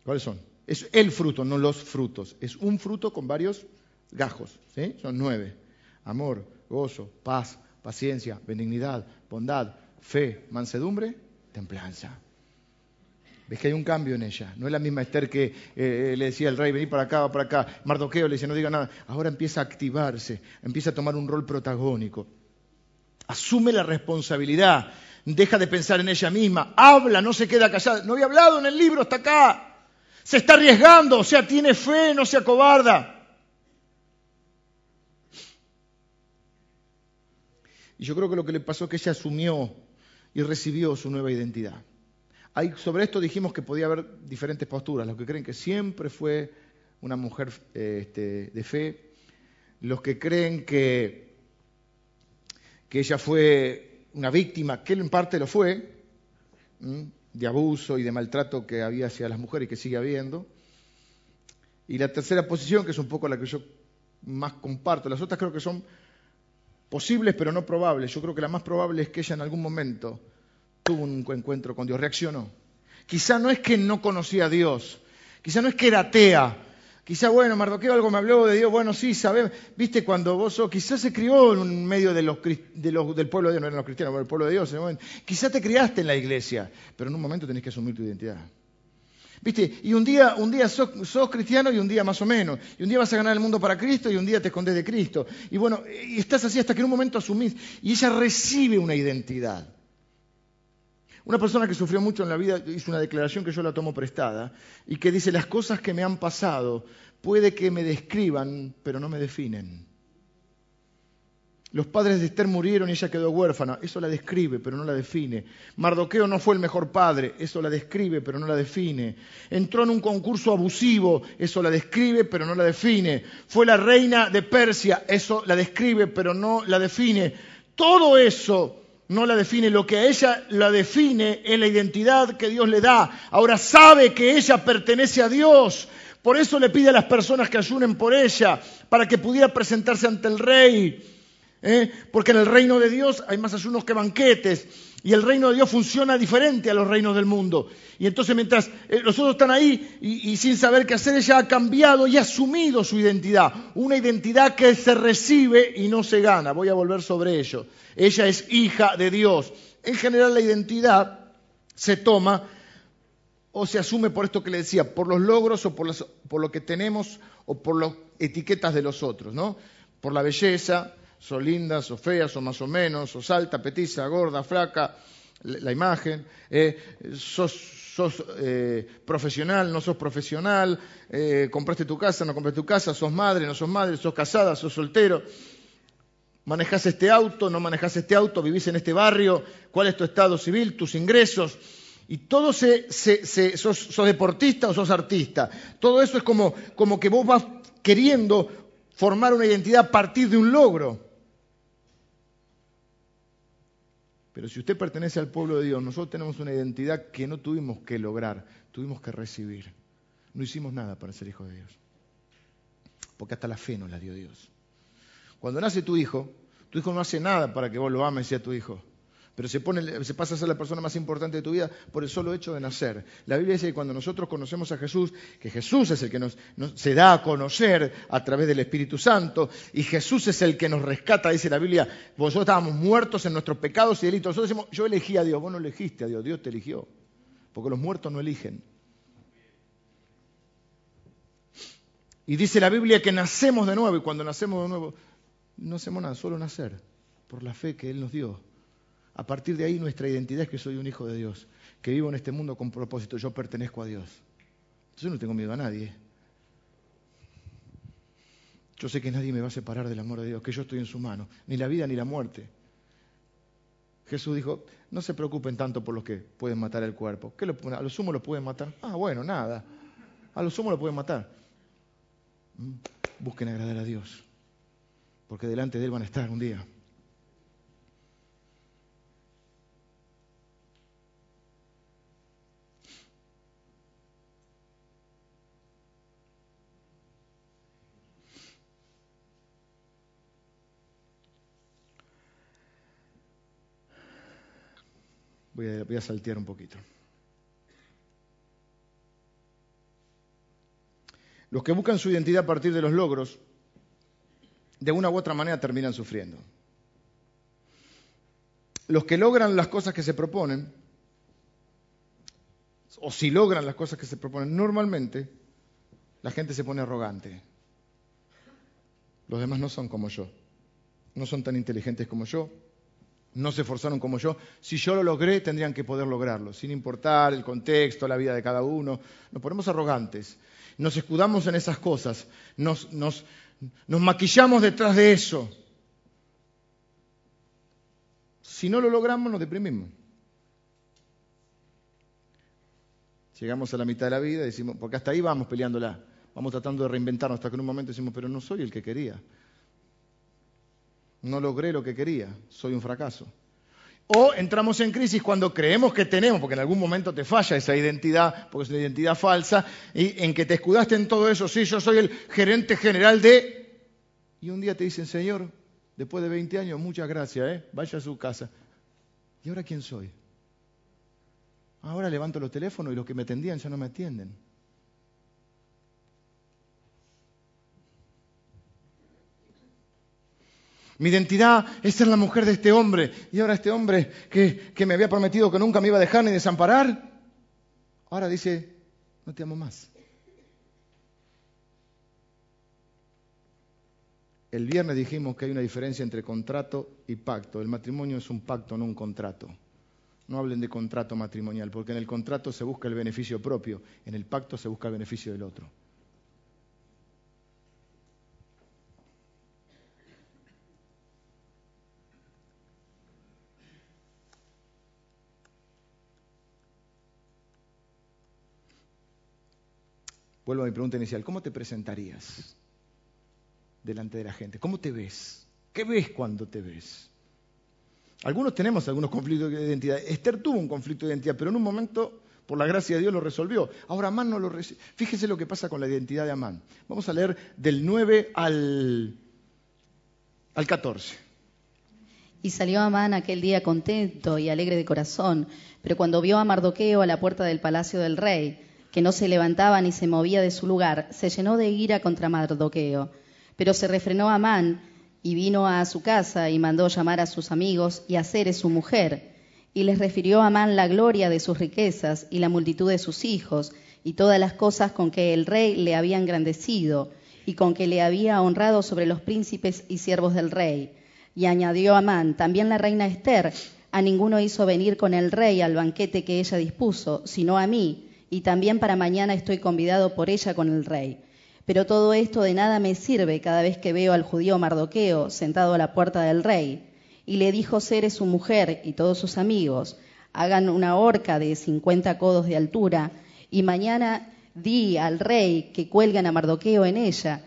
¿Cuáles son? Es el fruto, no los frutos. Es un fruto con varios gajos. ¿sí? Son nueve. Amor, gozo, paz, paciencia, benignidad, bondad, fe, mansedumbre, templanza. Ves que hay un cambio en ella. No es la misma Esther que eh, le decía al rey, vení para acá, va para acá. Mardoqueo le dice, no diga nada. Ahora empieza a activarse, empieza a tomar un rol protagónico. Asume la responsabilidad, deja de pensar en ella misma, habla, no se queda callada. No había hablado en el libro hasta acá. Se está arriesgando, o sea, tiene fe, no se acobarda. Y yo creo que lo que le pasó es que ella asumió y recibió su nueva identidad. Sobre esto dijimos que podía haber diferentes posturas. Los que creen que siempre fue una mujer eh, este, de fe, los que creen que, que ella fue una víctima, que en parte lo fue. De abuso y de maltrato que había hacia las mujeres y que sigue habiendo. Y la tercera posición, que es un poco la que yo más comparto, las otras creo que son posibles pero no probables. Yo creo que la más probable es que ella en algún momento tuvo un encuentro con Dios, reaccionó. Quizá no es que no conocía a Dios, quizá no es que era atea, quizá, bueno, Mardoqueo algo me habló de Dios, bueno, sí, sabes, viste, cuando vos sos, quizás se crió en un medio del pueblo de Dios, no eran los cristianos, pero el pueblo de Dios, en un momento. quizá te criaste en la iglesia, pero en un momento tenés que asumir tu identidad. ¿Viste? Y un día, un día sos, sos, cristiano y un día más o menos. Y un día vas a ganar el mundo para Cristo y un día te escondes de Cristo. Y bueno, y estás así hasta que en un momento asumís. Y ella recibe una identidad. Una persona que sufrió mucho en la vida hizo una declaración que yo la tomo prestada y que dice, las cosas que me han pasado puede que me describan, pero no me definen. Los padres de Esther murieron y ella quedó huérfana. Eso la describe, pero no la define. Mardoqueo no fue el mejor padre. Eso la describe, pero no la define. Entró en un concurso abusivo. Eso la describe, pero no la define. Fue la reina de Persia. Eso la describe, pero no la define. Todo eso no la define. Lo que a ella la define es la identidad que Dios le da. Ahora sabe que ella pertenece a Dios. Por eso le pide a las personas que ayunen por ella, para que pudiera presentarse ante el rey. ¿Eh? Porque en el reino de Dios hay más ayunos que banquetes. Y el reino de Dios funciona diferente a los reinos del mundo. Y entonces mientras eh, los otros están ahí y, sin saber qué hacer, ella ha cambiado y ha asumido su identidad. Una identidad que se recibe y no se gana. Voy a volver sobre ello. Ella es hija de Dios. En general la identidad se toma o se asume por esto que le decía, por los logros o por, por lo que tenemos o por las etiquetas de los otros, ¿no? Por la belleza, sos linda, sos fea, sos más o menos, sos alta, petiza, gorda, flaca, la imagen, eh, sos, sos eh, profesional, no sos profesional, eh, compraste tu casa, no compraste tu casa, sos madre, no sos madre, sos casada, sos soltero, manejas este auto, no manejas este auto, vivís en este barrio, cuál es tu estado civil, tus ingresos. Y todo se, se, se sos, sos, deportista o sos artista. Todo eso es como, como que vos vas queriendo formar una identidad a partir de un logro. Pero si usted pertenece al pueblo de Dios, nosotros tenemos una identidad que no tuvimos que lograr, tuvimos que recibir. No hicimos nada para ser hijos de Dios. Porque hasta la fe nos la dio Dios. Cuando nace tu hijo, tu hijo no hace nada para que vos lo ames y sea tu hijo. Pero se, pasa a ser la persona más importante de tu vida por el solo hecho de nacer. La Biblia dice que cuando nosotros conocemos a Jesús, que Jesús es el que nos, nos, se da a conocer a través del Espíritu Santo, y Jesús es el que nos rescata, dice la Biblia, vosotros estábamos muertos en nuestros pecados y delitos. Nosotros decimos, yo elegí a Dios, vos no elegiste a Dios, Dios te eligió. Porque los muertos no eligen. Y dice la Biblia que nacemos de nuevo, y cuando nacemos de nuevo, no hacemos nada, solo nacer, por la fe que Él nos dio. A partir de ahí nuestra identidad es que soy un hijo de Dios, que vivo en este mundo con propósito, yo pertenezco a Dios. Yo no tengo miedo a nadie. Yo sé que nadie me va a separar del amor de Dios, que yo estoy en su mano, ni la vida ni la muerte. Jesús dijo, no se preocupen tanto por los que pueden matar el cuerpo. ¿Qué lo, ¿A lo sumo lo pueden matar? Ah, bueno, nada. A lo sumo lo pueden matar. Busquen agradar a Dios, porque delante de Él van a estar un día. Voy a, saltear un poquito. Los que buscan su identidad a partir de los logros, de una u otra manera terminan sufriendo. Los que logran las cosas que se proponen, o si logran las cosas que se proponen, normalmente la gente se pone arrogante. Los demás no son como yo, no son tan inteligentes como yo, no se esforzaron como yo. Si yo lo logré, tendrían que poder lograrlo, sin importar el contexto, la vida de cada uno. Nos ponemos arrogantes, nos escudamos en esas cosas, nos, nos, maquillamos detrás de eso. Si no lo logramos, nos deprimimos. Llegamos a la mitad de la vida y decimos, porque hasta ahí vamos peleándola, vamos tratando de reinventarnos hasta que en un momento decimos, pero no soy el que quería. No logré lo que quería, soy un fracaso. O entramos en crisis cuando creemos que tenemos, porque en algún momento te falla esa identidad, porque es una identidad falsa, y en que te escudaste en todo eso, sí, yo soy el gerente general de... Y un día te dicen, Señor, después de 20 años, muchas gracias, ¿eh? vaya a su casa. ¿Y ahora quién soy? Ahora levanto los teléfonos y los que me atendían ya no me atienden. Mi identidad es ser la mujer de este hombre. Y ahora este hombre que, que, me había prometido que nunca me iba a dejar ni desamparar, ahora dice, no te amo más. El viernes dijimos que hay una diferencia entre contrato y pacto. El matrimonio es un pacto, no un contrato. no hablen de contrato matrimonial, porque en el contrato se busca el beneficio propio, en el pacto se busca el beneficio del otro. Vuelvo a mi pregunta inicial, ¿cómo te presentarías delante de la gente? ¿Cómo te ves? ¿Qué ves cuando te ves? Algunos tenemos algunos conflictos de identidad. Esther tuvo un conflicto de identidad, pero en un momento, por la gracia de Dios, lo resolvió. Ahora Amán no lo recibe. Fíjese lo que pasa con la identidad de Amán. Vamos a leer del 9 al, al 14. Y salió Amán aquel día contento y alegre de corazón, pero cuando vio a Mardoqueo a la puerta del palacio del rey, que no se levantaba ni se movía de su lugar, se llenó de ira contra Mardoqueo. Pero se refrenó Amán y vino a su casa y mandó llamar a sus amigos y a Ceres su mujer. Y les refirió Amán la gloria de sus riquezas y la multitud de sus hijos y todas las cosas con que el rey le había engrandecido y con que le había honrado sobre los príncipes y siervos del rey. Y añadió Amán, también la reina Esther, a ninguno hizo venir con el rey al banquete que ella dispuso, sino a mí, y también para mañana estoy convidado por ella con el rey. Pero todo esto de nada me sirve cada vez que veo al judío Mardoqueo sentado a la puerta del rey. Y le dijo Ceres su mujer y todos sus amigos, hagan una horca de cincuenta codos de altura, y mañana di al rey que cuelgan a Mardoqueo en ella,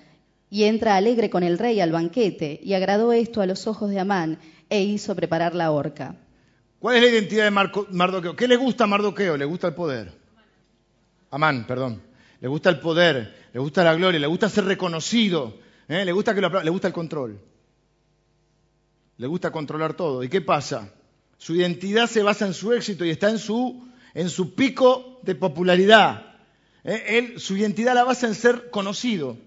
y entra alegre con el rey al banquete, y agradó esto a los ojos de Amán, e hizo preparar la horca. ¿Cuál es la identidad de Mardoqueo? ¿Qué le gusta a Mardoqueo? Le gusta el poder. Amán, perdón. Le gusta el poder, le gusta la gloria, le gusta ser reconocido, ¿eh? le, gusta que le gusta el control. Le gusta controlar todo. ¿Y qué pasa? Su identidad se basa en su éxito y está en su, en su pico de popularidad. ¿eh? Su identidad la basa en ser conocido.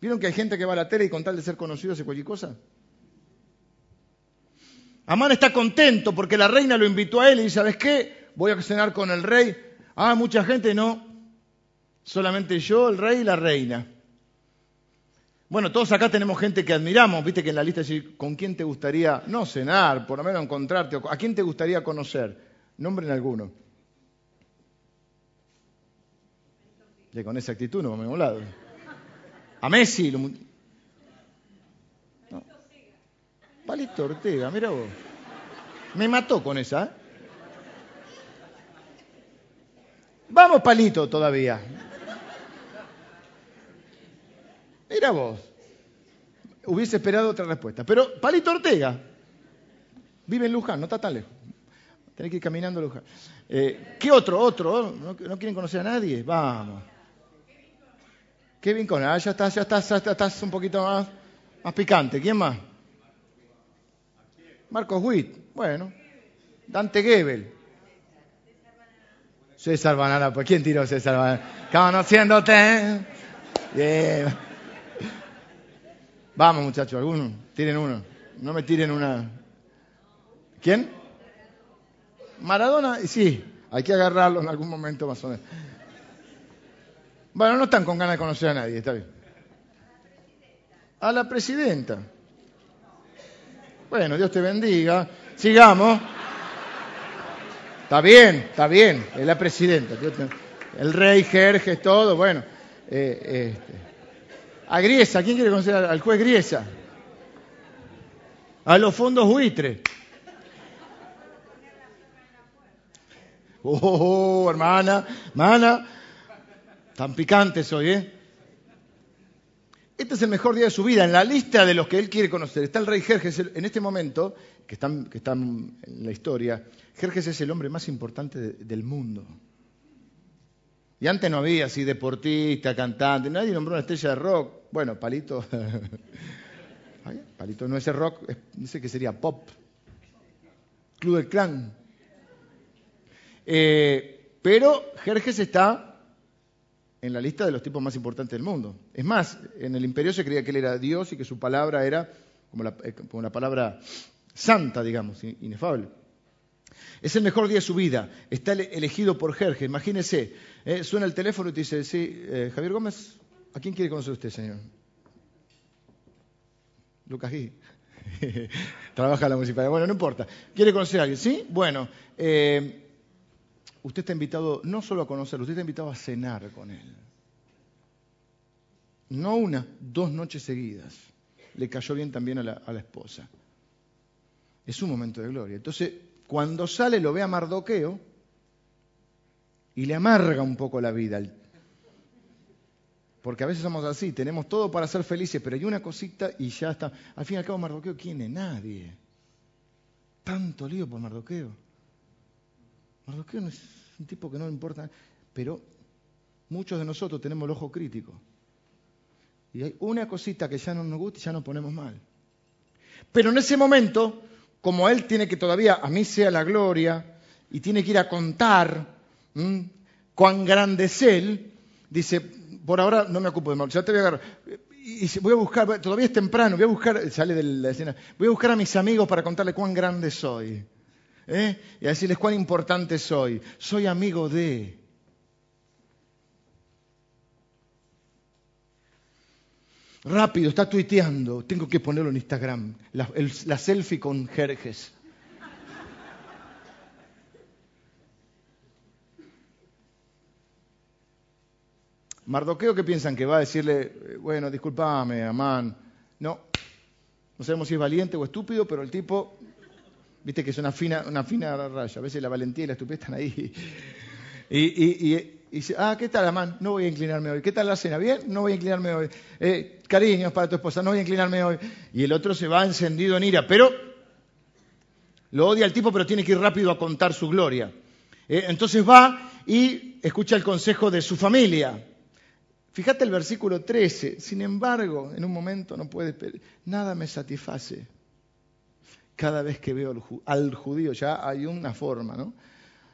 ¿Vieron que hay gente que va a la tele y con tal de ser conocido hace cualquier cosa? Amán está contento porque la reina lo invitó a él y dice, ¿sabes qué? Voy a cenar con el rey. Ah, mucha gente no. Solamente yo, el rey y la reina. Bueno, todos acá tenemos gente que admiramos, viste que en la lista dice, ¿con quién te gustaría, no cenar, por lo menos encontrarte? ¿A quién te gustaría conocer? Nombren alguno. Y con esa actitud no vamos a lado. A Messi. Lo... Palito Ortega, mira vos. Me mató con esa. ¿eh? Vamos, palito, todavía. Mira vos. Hubiese esperado otra respuesta. Pero Palito Ortega vive en Luján, no está tan lejos. Tenés que ir caminando a Luján. Eh, ¿Qué otro? ¿Otro? ¿No, quieren conocer a nadie? Vamos. Kevin Conner. Ah, ya estás, ya estás, ya estás un poquito más, más picante. ¿Quién más? Marcos Witt. Bueno. Dante Gebel. César Banana, pues ¿quién tiró César Banana? Conociéndote. Vamos, muchachos, algunos, tiren uno. No me tiren una. ¿Quién? Maradona, sí, hay que agarrarlo en algún momento más o menos. Bueno, no están con ganas de conocer a nadie, está bien. A la presidenta. Bueno, Dios te bendiga. Sigamos. Está bien, está bien, es la presidenta. El rey Jerjes, todo, bueno. Eh, este. A Griesa, ¿quién quiere conocer al juez Griesa? A los fondos buitres. Oh, hermana, hermana, tan picantes hoy, ¿eh? Este es el mejor día de su vida. En la lista de los que él quiere conocer está el rey Jerjes. En este momento, que están, que están en la historia, Jerjes es el hombre más importante del mundo. Y antes no había así deportista, cantante, nadie nombró una estrella de rock. Bueno, Palito. Palito no es rock, dice que sería pop. Club del Clan. Eh, pero Jerjes está en la lista de los tipos más importantes del mundo. Es más, en el imperio se creía que él era Dios y que su palabra era como eh, como la palabra santa, digamos, inefable. Es el mejor día de su vida. Está elegido por Jerjes. Imagínese, eh, suena el teléfono y te dice, sí, eh, Javier Gómez, ¿a quién quiere conocer usted, señor? Lucas Gui. Trabaja en la municipalidad. Bueno, no importa. ¿Quiere conocer a alguien? ¿Sí? Bueno, eh, usted está invitado no solo a conocerlo, usted está invitado a cenar con él. No una, dos noches seguidas. Le cayó bien también a la esposa. Es un momento de gloria. Entonces, cuando sale lo ve a Mardoqueo y le amarga un poco la vida. Porque a veces somos así, tenemos todo para ser felices, pero hay una cosita y ya está. Al fin y al cabo, Mardoqueo, ¿quién es? Nadie. Tanto lío por Mardoqueo. Mardoqueo es un tipo que no le importa, pero muchos de nosotros tenemos el ojo crítico. Y hay una cosita que ya no nos gusta y ya nos ponemos mal. Pero en ese momento, como él tiene que todavía, a mí sea la gloria, y tiene que ir a contar cuán grande es él, dice, por ahora no me ocupo de mal, ya te voy a agarrar. Y voy a buscar, todavía es temprano, voy a buscar, sale de la escena, voy a buscar a mis amigos para contarles cuán grande soy. ¿eh? Y a decirles cuán importante soy. Soy amigo de. Rápido, está tuiteando. Tengo que ponerlo en Instagram. La, selfie con Jerjes. Mardoqueo, ¿qué piensan? Que va a decirle, bueno, discúlpame, Amán. No, no sabemos si es valiente o estúpido, pero el tipo, viste que es una fina, una fina raya. A veces la valentía y la estupidez están ahí. Y, y, y, dice, ah, ¿qué tal, Amán? No voy a inclinarme hoy. ¿Qué tal la cena? ¿Bien? No voy a inclinarme hoy. Eh, cariños para tu esposa, no voy a inclinarme hoy. Y el otro se va encendido en ira, pero lo odia al tipo, pero tiene que ir rápido a contar su gloria. Eh, entonces va y escucha el consejo de su familia. Fíjate el versículo 13. Sin embargo, en un momento no puede nada me satisface. Cada vez que veo al judío, ya hay una forma, ¿no?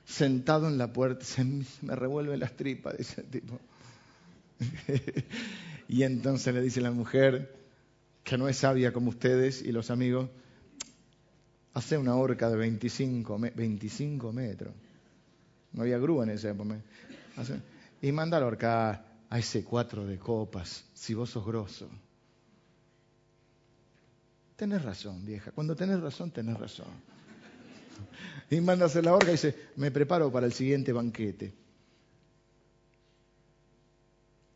Sentado en la puerta, se me revuelven las tripas, dice el tipo. y entonces le dice la mujer, que no es sabia como ustedes y los amigos, hace una horca de 25, 25 metros. No había grúa en ese momento. Y manda a horca a ese cuatro de copas, si vos sos grosso. Tenés razón, vieja. Cuando tenés razón, tenés razón. Y manda a hacer la horca y dice, me preparo para el siguiente banquete.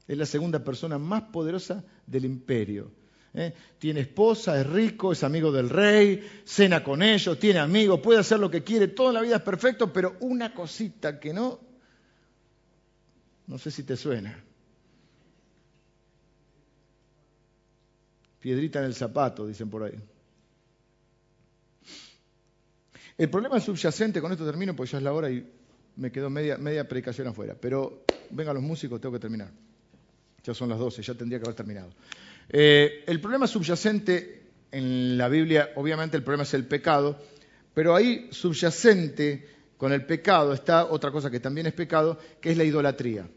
Es la segunda persona más poderosa del imperio. ¿eh? Tiene esposa, es rico, es amigo del rey, cena con ellos, tiene amigos, puede hacer lo que quiere, toda la vida es perfecto, pero una cosita que no, no sé si te suena. Piedrita en el zapato, dicen por ahí. El problema subyacente, con esto termino porque ya es la hora y me quedó media, media predicación afuera. Pero vengan los músicos, tengo que terminar. Ya son las 12, ya tendría que haber terminado. Eh, el problema subyacente en la Biblia, obviamente el problema es el pecado, pero ahí subyacente con el pecado está otra cosa que también es pecado, que es la idolatría.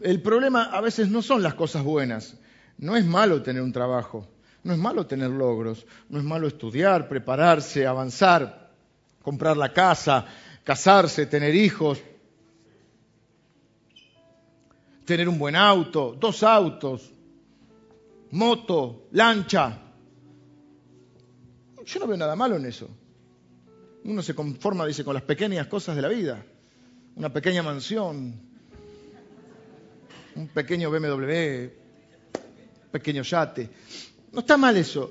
El problema a veces no son las cosas buenas, no es malo tener un trabajo, no es malo tener logros, no es malo estudiar, prepararse, avanzar, comprar la casa, casarse, tener hijos, tener un buen auto, dos autos, moto, lancha. Yo no veo nada malo en eso. Uno se conforma, dice, con las pequeñas cosas de la vida. Una pequeña mansión, un pequeño BMW, pequeño yate. No está mal eso.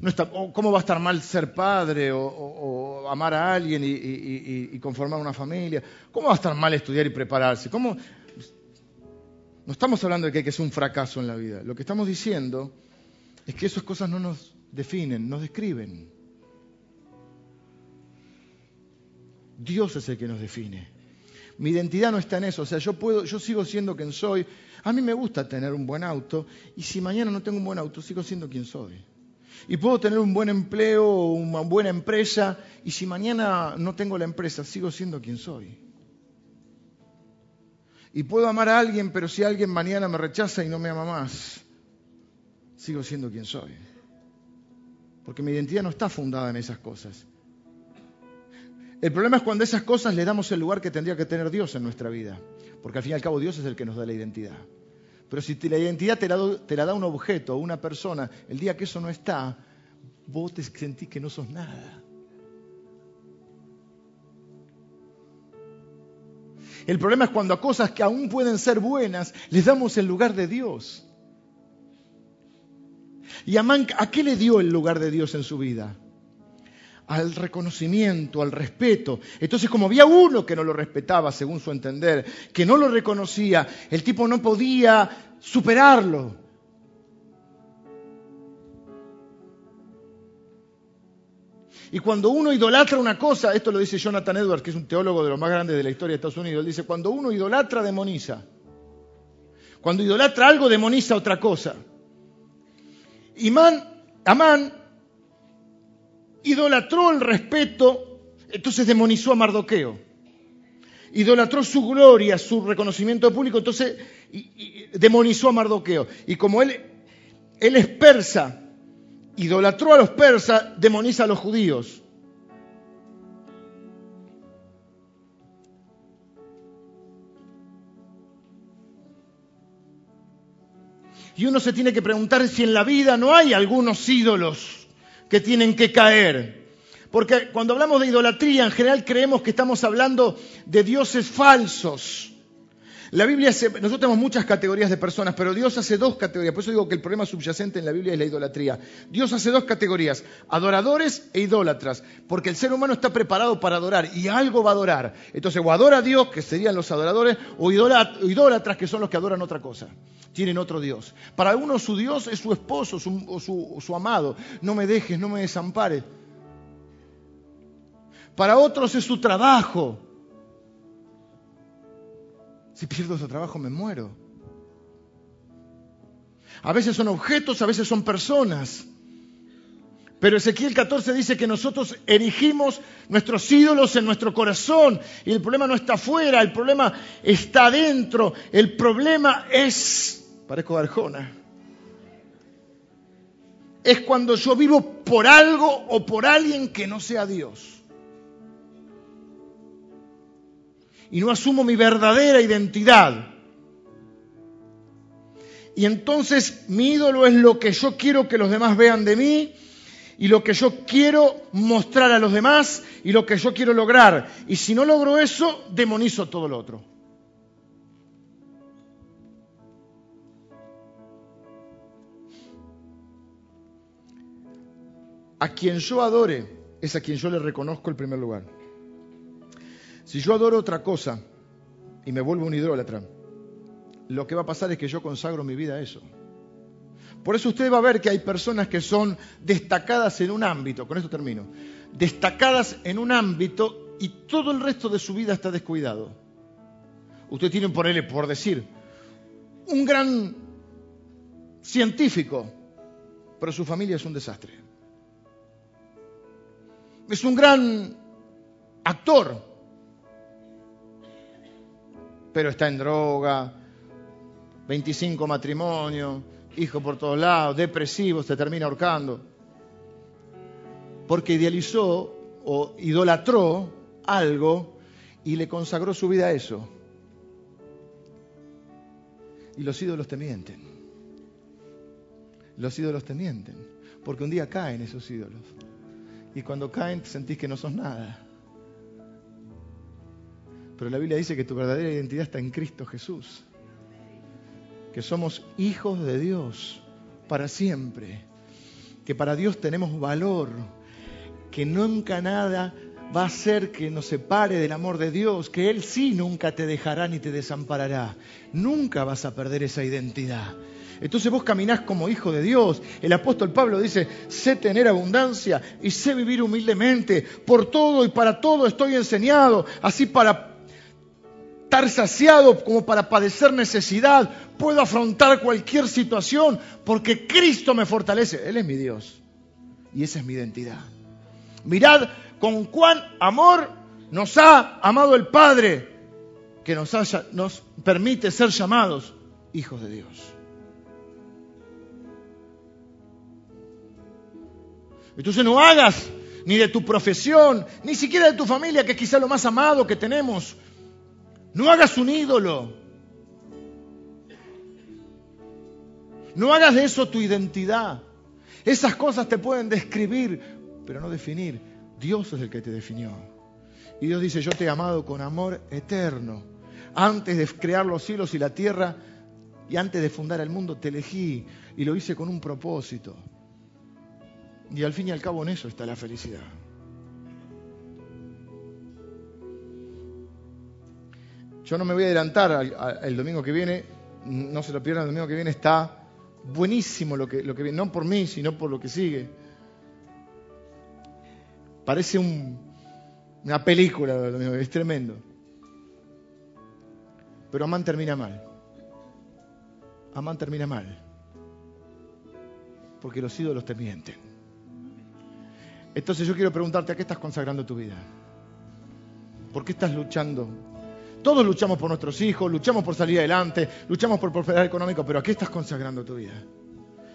No está, ¿Cómo va a estar mal ser padre o, amar a alguien y, conformar una familia? ¿Cómo va a estar mal estudiar y prepararse? ¿Cómo? No estamos hablando de que, que es un fracaso en la vida. Lo que estamos diciendo es que esas cosas no nos definen, nos describen. Dios es el que nos define. Mi identidad no está en eso. O sea, yo puedo, yo sigo siendo quien soy. A mí me gusta tener un buen auto y si mañana no tengo un buen auto, sigo siendo quien soy. Y puedo tener un buen empleo una buena empresa y si mañana no tengo la empresa, sigo siendo quien soy. Y puedo amar a alguien, pero si alguien mañana me rechaza y no me ama más, sigo siendo quien soy. Porque mi identidad no está fundada en esas cosas. El problema es cuando esas cosas le damos el lugar que tendría que tener Dios en nuestra vida, porque al fin y al cabo Dios es el que nos da la identidad. Pero si la identidad te la, te la da un objeto o una persona, el día que eso no está, vos te sentís que no sos nada. El problema es cuando a cosas que aún pueden ser buenas les damos el lugar de Dios. ¿Y Amán a qué le dio el lugar de Dios en su vida? Al reconocimiento, al respeto. Entonces, como había uno que no lo respetaba según su entender, que no lo reconocía, el tipo no podía superarlo. Y cuando uno idolatra una cosa, esto lo dice Jonathan Edwards, que es un teólogo de los más grandes de la historia de Estados Unidos, él dice, cuando uno idolatra, demoniza. Cuando idolatra algo, demoniza otra cosa. Imán, Amán idolatró el respeto, entonces demonizó a Mardoqueo. Idolatró su gloria, su reconocimiento público, entonces demonizó a Mardoqueo. Y como él, él es persa, idolatró a los persas, demoniza a los judíos. Y uno se tiene que preguntar si en la vida no hay algunos ídolos que tienen que caer. Porque cuando hablamos de idolatría, en general creemos que estamos hablando de dioses falsos. La Biblia, hace, nosotros tenemos muchas categorías de personas, pero Dios hace dos categorías. Por eso digo que el problema subyacente en la Biblia es la idolatría. Dios hace dos categorías, adoradores e idólatras, porque el ser humano está preparado para adorar y algo va a adorar. Entonces, o adora a Dios, que serían los adoradores, o idólatras, que son los que adoran otra cosa. Tienen otro Dios. Para uno su Dios es su esposo, su, su, su amado. No me dejes, no me desampares. Para otros es su trabajo. Si pierdo ese trabajo me muero. A veces son objetos, a veces son personas. Pero Ezequiel 14 dice que nosotros erigimos nuestros ídolos en nuestro corazón y el problema no está afuera, el problema está dentro, el problema es, parezco Arjona, es cuando yo vivo por algo o por alguien que no sea Dios. Y no asumo mi verdadera identidad. Y entonces mi ídolo es lo que yo quiero que los demás vean de mí y lo que yo quiero mostrar a los demás y lo que yo quiero lograr. Y si no logro eso, demonizo todo lo otro. A quien yo adore es a quien yo le reconozco el primer lugar. Si yo adoro otra cosa y me vuelvo un idólatra, lo que va a pasar es que yo consagro mi vida a eso. Por eso usted va a ver que hay personas que son destacadas en un ámbito, con esto termino, destacadas en un ámbito y todo el resto de su vida está descuidado. Usted tiene, ponerle por decir, un gran científico, pero su familia es un desastre. Es un gran actor, pero está en droga, 25 matrimonios, hijo por todos lados, depresivo, se termina ahorcando. Porque idealizó o idolatró algo y le consagró su vida a eso. Y los ídolos te mienten. Los ídolos te mienten. Porque un día caen esos ídolos. Y cuando caen sentís que no sos nada. Pero la Biblia dice que tu verdadera identidad está en Cristo Jesús. Que somos hijos de Dios para siempre. Que para Dios tenemos valor. Que nunca nada va a hacer que nos separe del amor de Dios. Que Él sí nunca te dejará ni te desamparará. Nunca vas a perder esa identidad. Entonces vos caminás como hijo de Dios. El apóstol Pablo dice, sé tener abundancia y sé vivir humildemente. Por todo y para todo estoy enseñado. Así para estar saciado como para padecer necesidad. Puedo afrontar cualquier situación porque Cristo me fortalece. Él es mi Dios. Y esa es mi identidad. Mirad con cuán amor nos ha amado el Padre que nos, nos permite ser llamados hijos de Dios. Entonces no hagas ni de tu profesión, ni siquiera de tu familia, que es quizá lo más amado que tenemos, no hagas un ídolo. No hagas de eso tu identidad. Esas cosas te pueden describir, pero no definir. Dios es el que te definió. Y Dios dice, yo te he amado con amor eterno. Antes de crear los cielos y la tierra y antes de fundar el mundo te elegí y lo hice con un propósito. Y al fin y al cabo en eso está la felicidad. Yo no me voy a adelantar el domingo que viene, no se lo pierdan, el domingo que viene está buenísimo lo que, viene, no por mí, sino por lo que sigue. Parece una película, es tremendo. Pero Amán termina mal. Amán termina mal. Porque los ídolos te mienten. Entonces yo quiero preguntarte, ¿a qué estás consagrando tu vida? ¿Por qué estás luchando? Todos luchamos por nuestros hijos, luchamos por salir adelante, luchamos por prosperar económico, pero ¿a qué estás consagrando tu vida?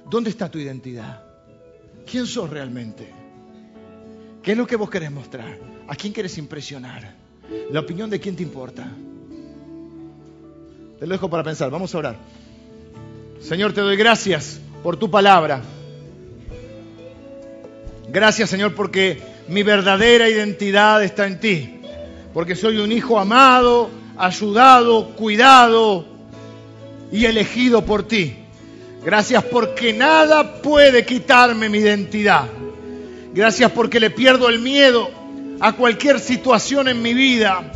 ¿Dónde está tu identidad? ¿Quién sos realmente? ¿Qué es lo que vos querés mostrar? ¿A quién querés impresionar? ¿La opinión de quién te importa? Te lo dejo para pensar, vamos a orar. Señor, te doy gracias por tu palabra. Gracias, Señor, porque mi verdadera identidad está en ti. Porque soy un hijo amado, ayudado, cuidado y elegido por ti. Gracias porque nada puede quitarme mi identidad. Gracias porque le pierdo el miedo a cualquier situación en mi vida.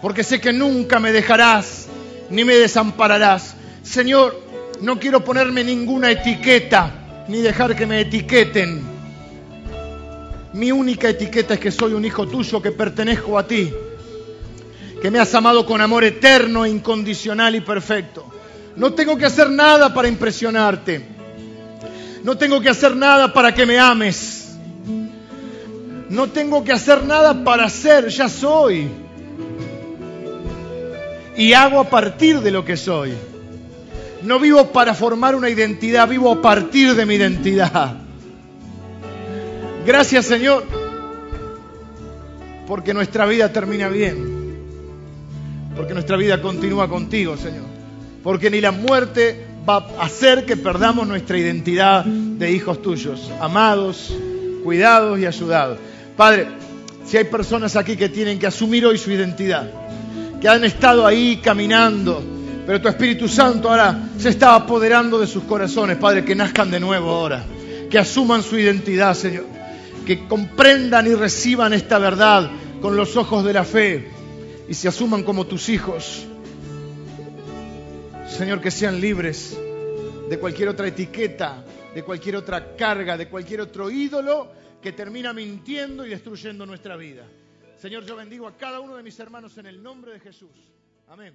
Porque sé que nunca me dejarás ni me desampararás. Señor, no quiero ponerme ninguna etiqueta ni dejar que me etiqueten. Mi única etiqueta es que soy un hijo tuyo, que pertenezco a ti, que me has amado con amor eterno, incondicional y perfecto. No tengo que hacer nada para impresionarte. No tengo que hacer nada para que me ames. No tengo que hacer nada para ser, ya soy y hago a partir de lo que soy. No vivo para formar una identidad, vivo a partir de mi identidad. Gracias Señor, porque nuestra vida termina bien, porque nuestra vida continúa contigo Señor, porque ni la muerte va a hacer que perdamos nuestra identidad de hijos tuyos, amados, cuidados y ayudados. Padre, si hay personas aquí que tienen que asumir hoy su identidad, que han estado ahí caminando, pero tu Espíritu Santo ahora se está apoderando de sus corazones, Padre, que nazcan de nuevo ahora, que asuman su identidad, Señor, que comprendan y reciban esta verdad con los ojos de la fe y se asuman como tus hijos. Señor, que sean libres de cualquier otra etiqueta, de cualquier otra carga, de cualquier otro ídolo que termina mintiendo y destruyendo nuestra vida. Señor, yo bendigo a cada uno de mis hermanos en el nombre de Jesús. Amén.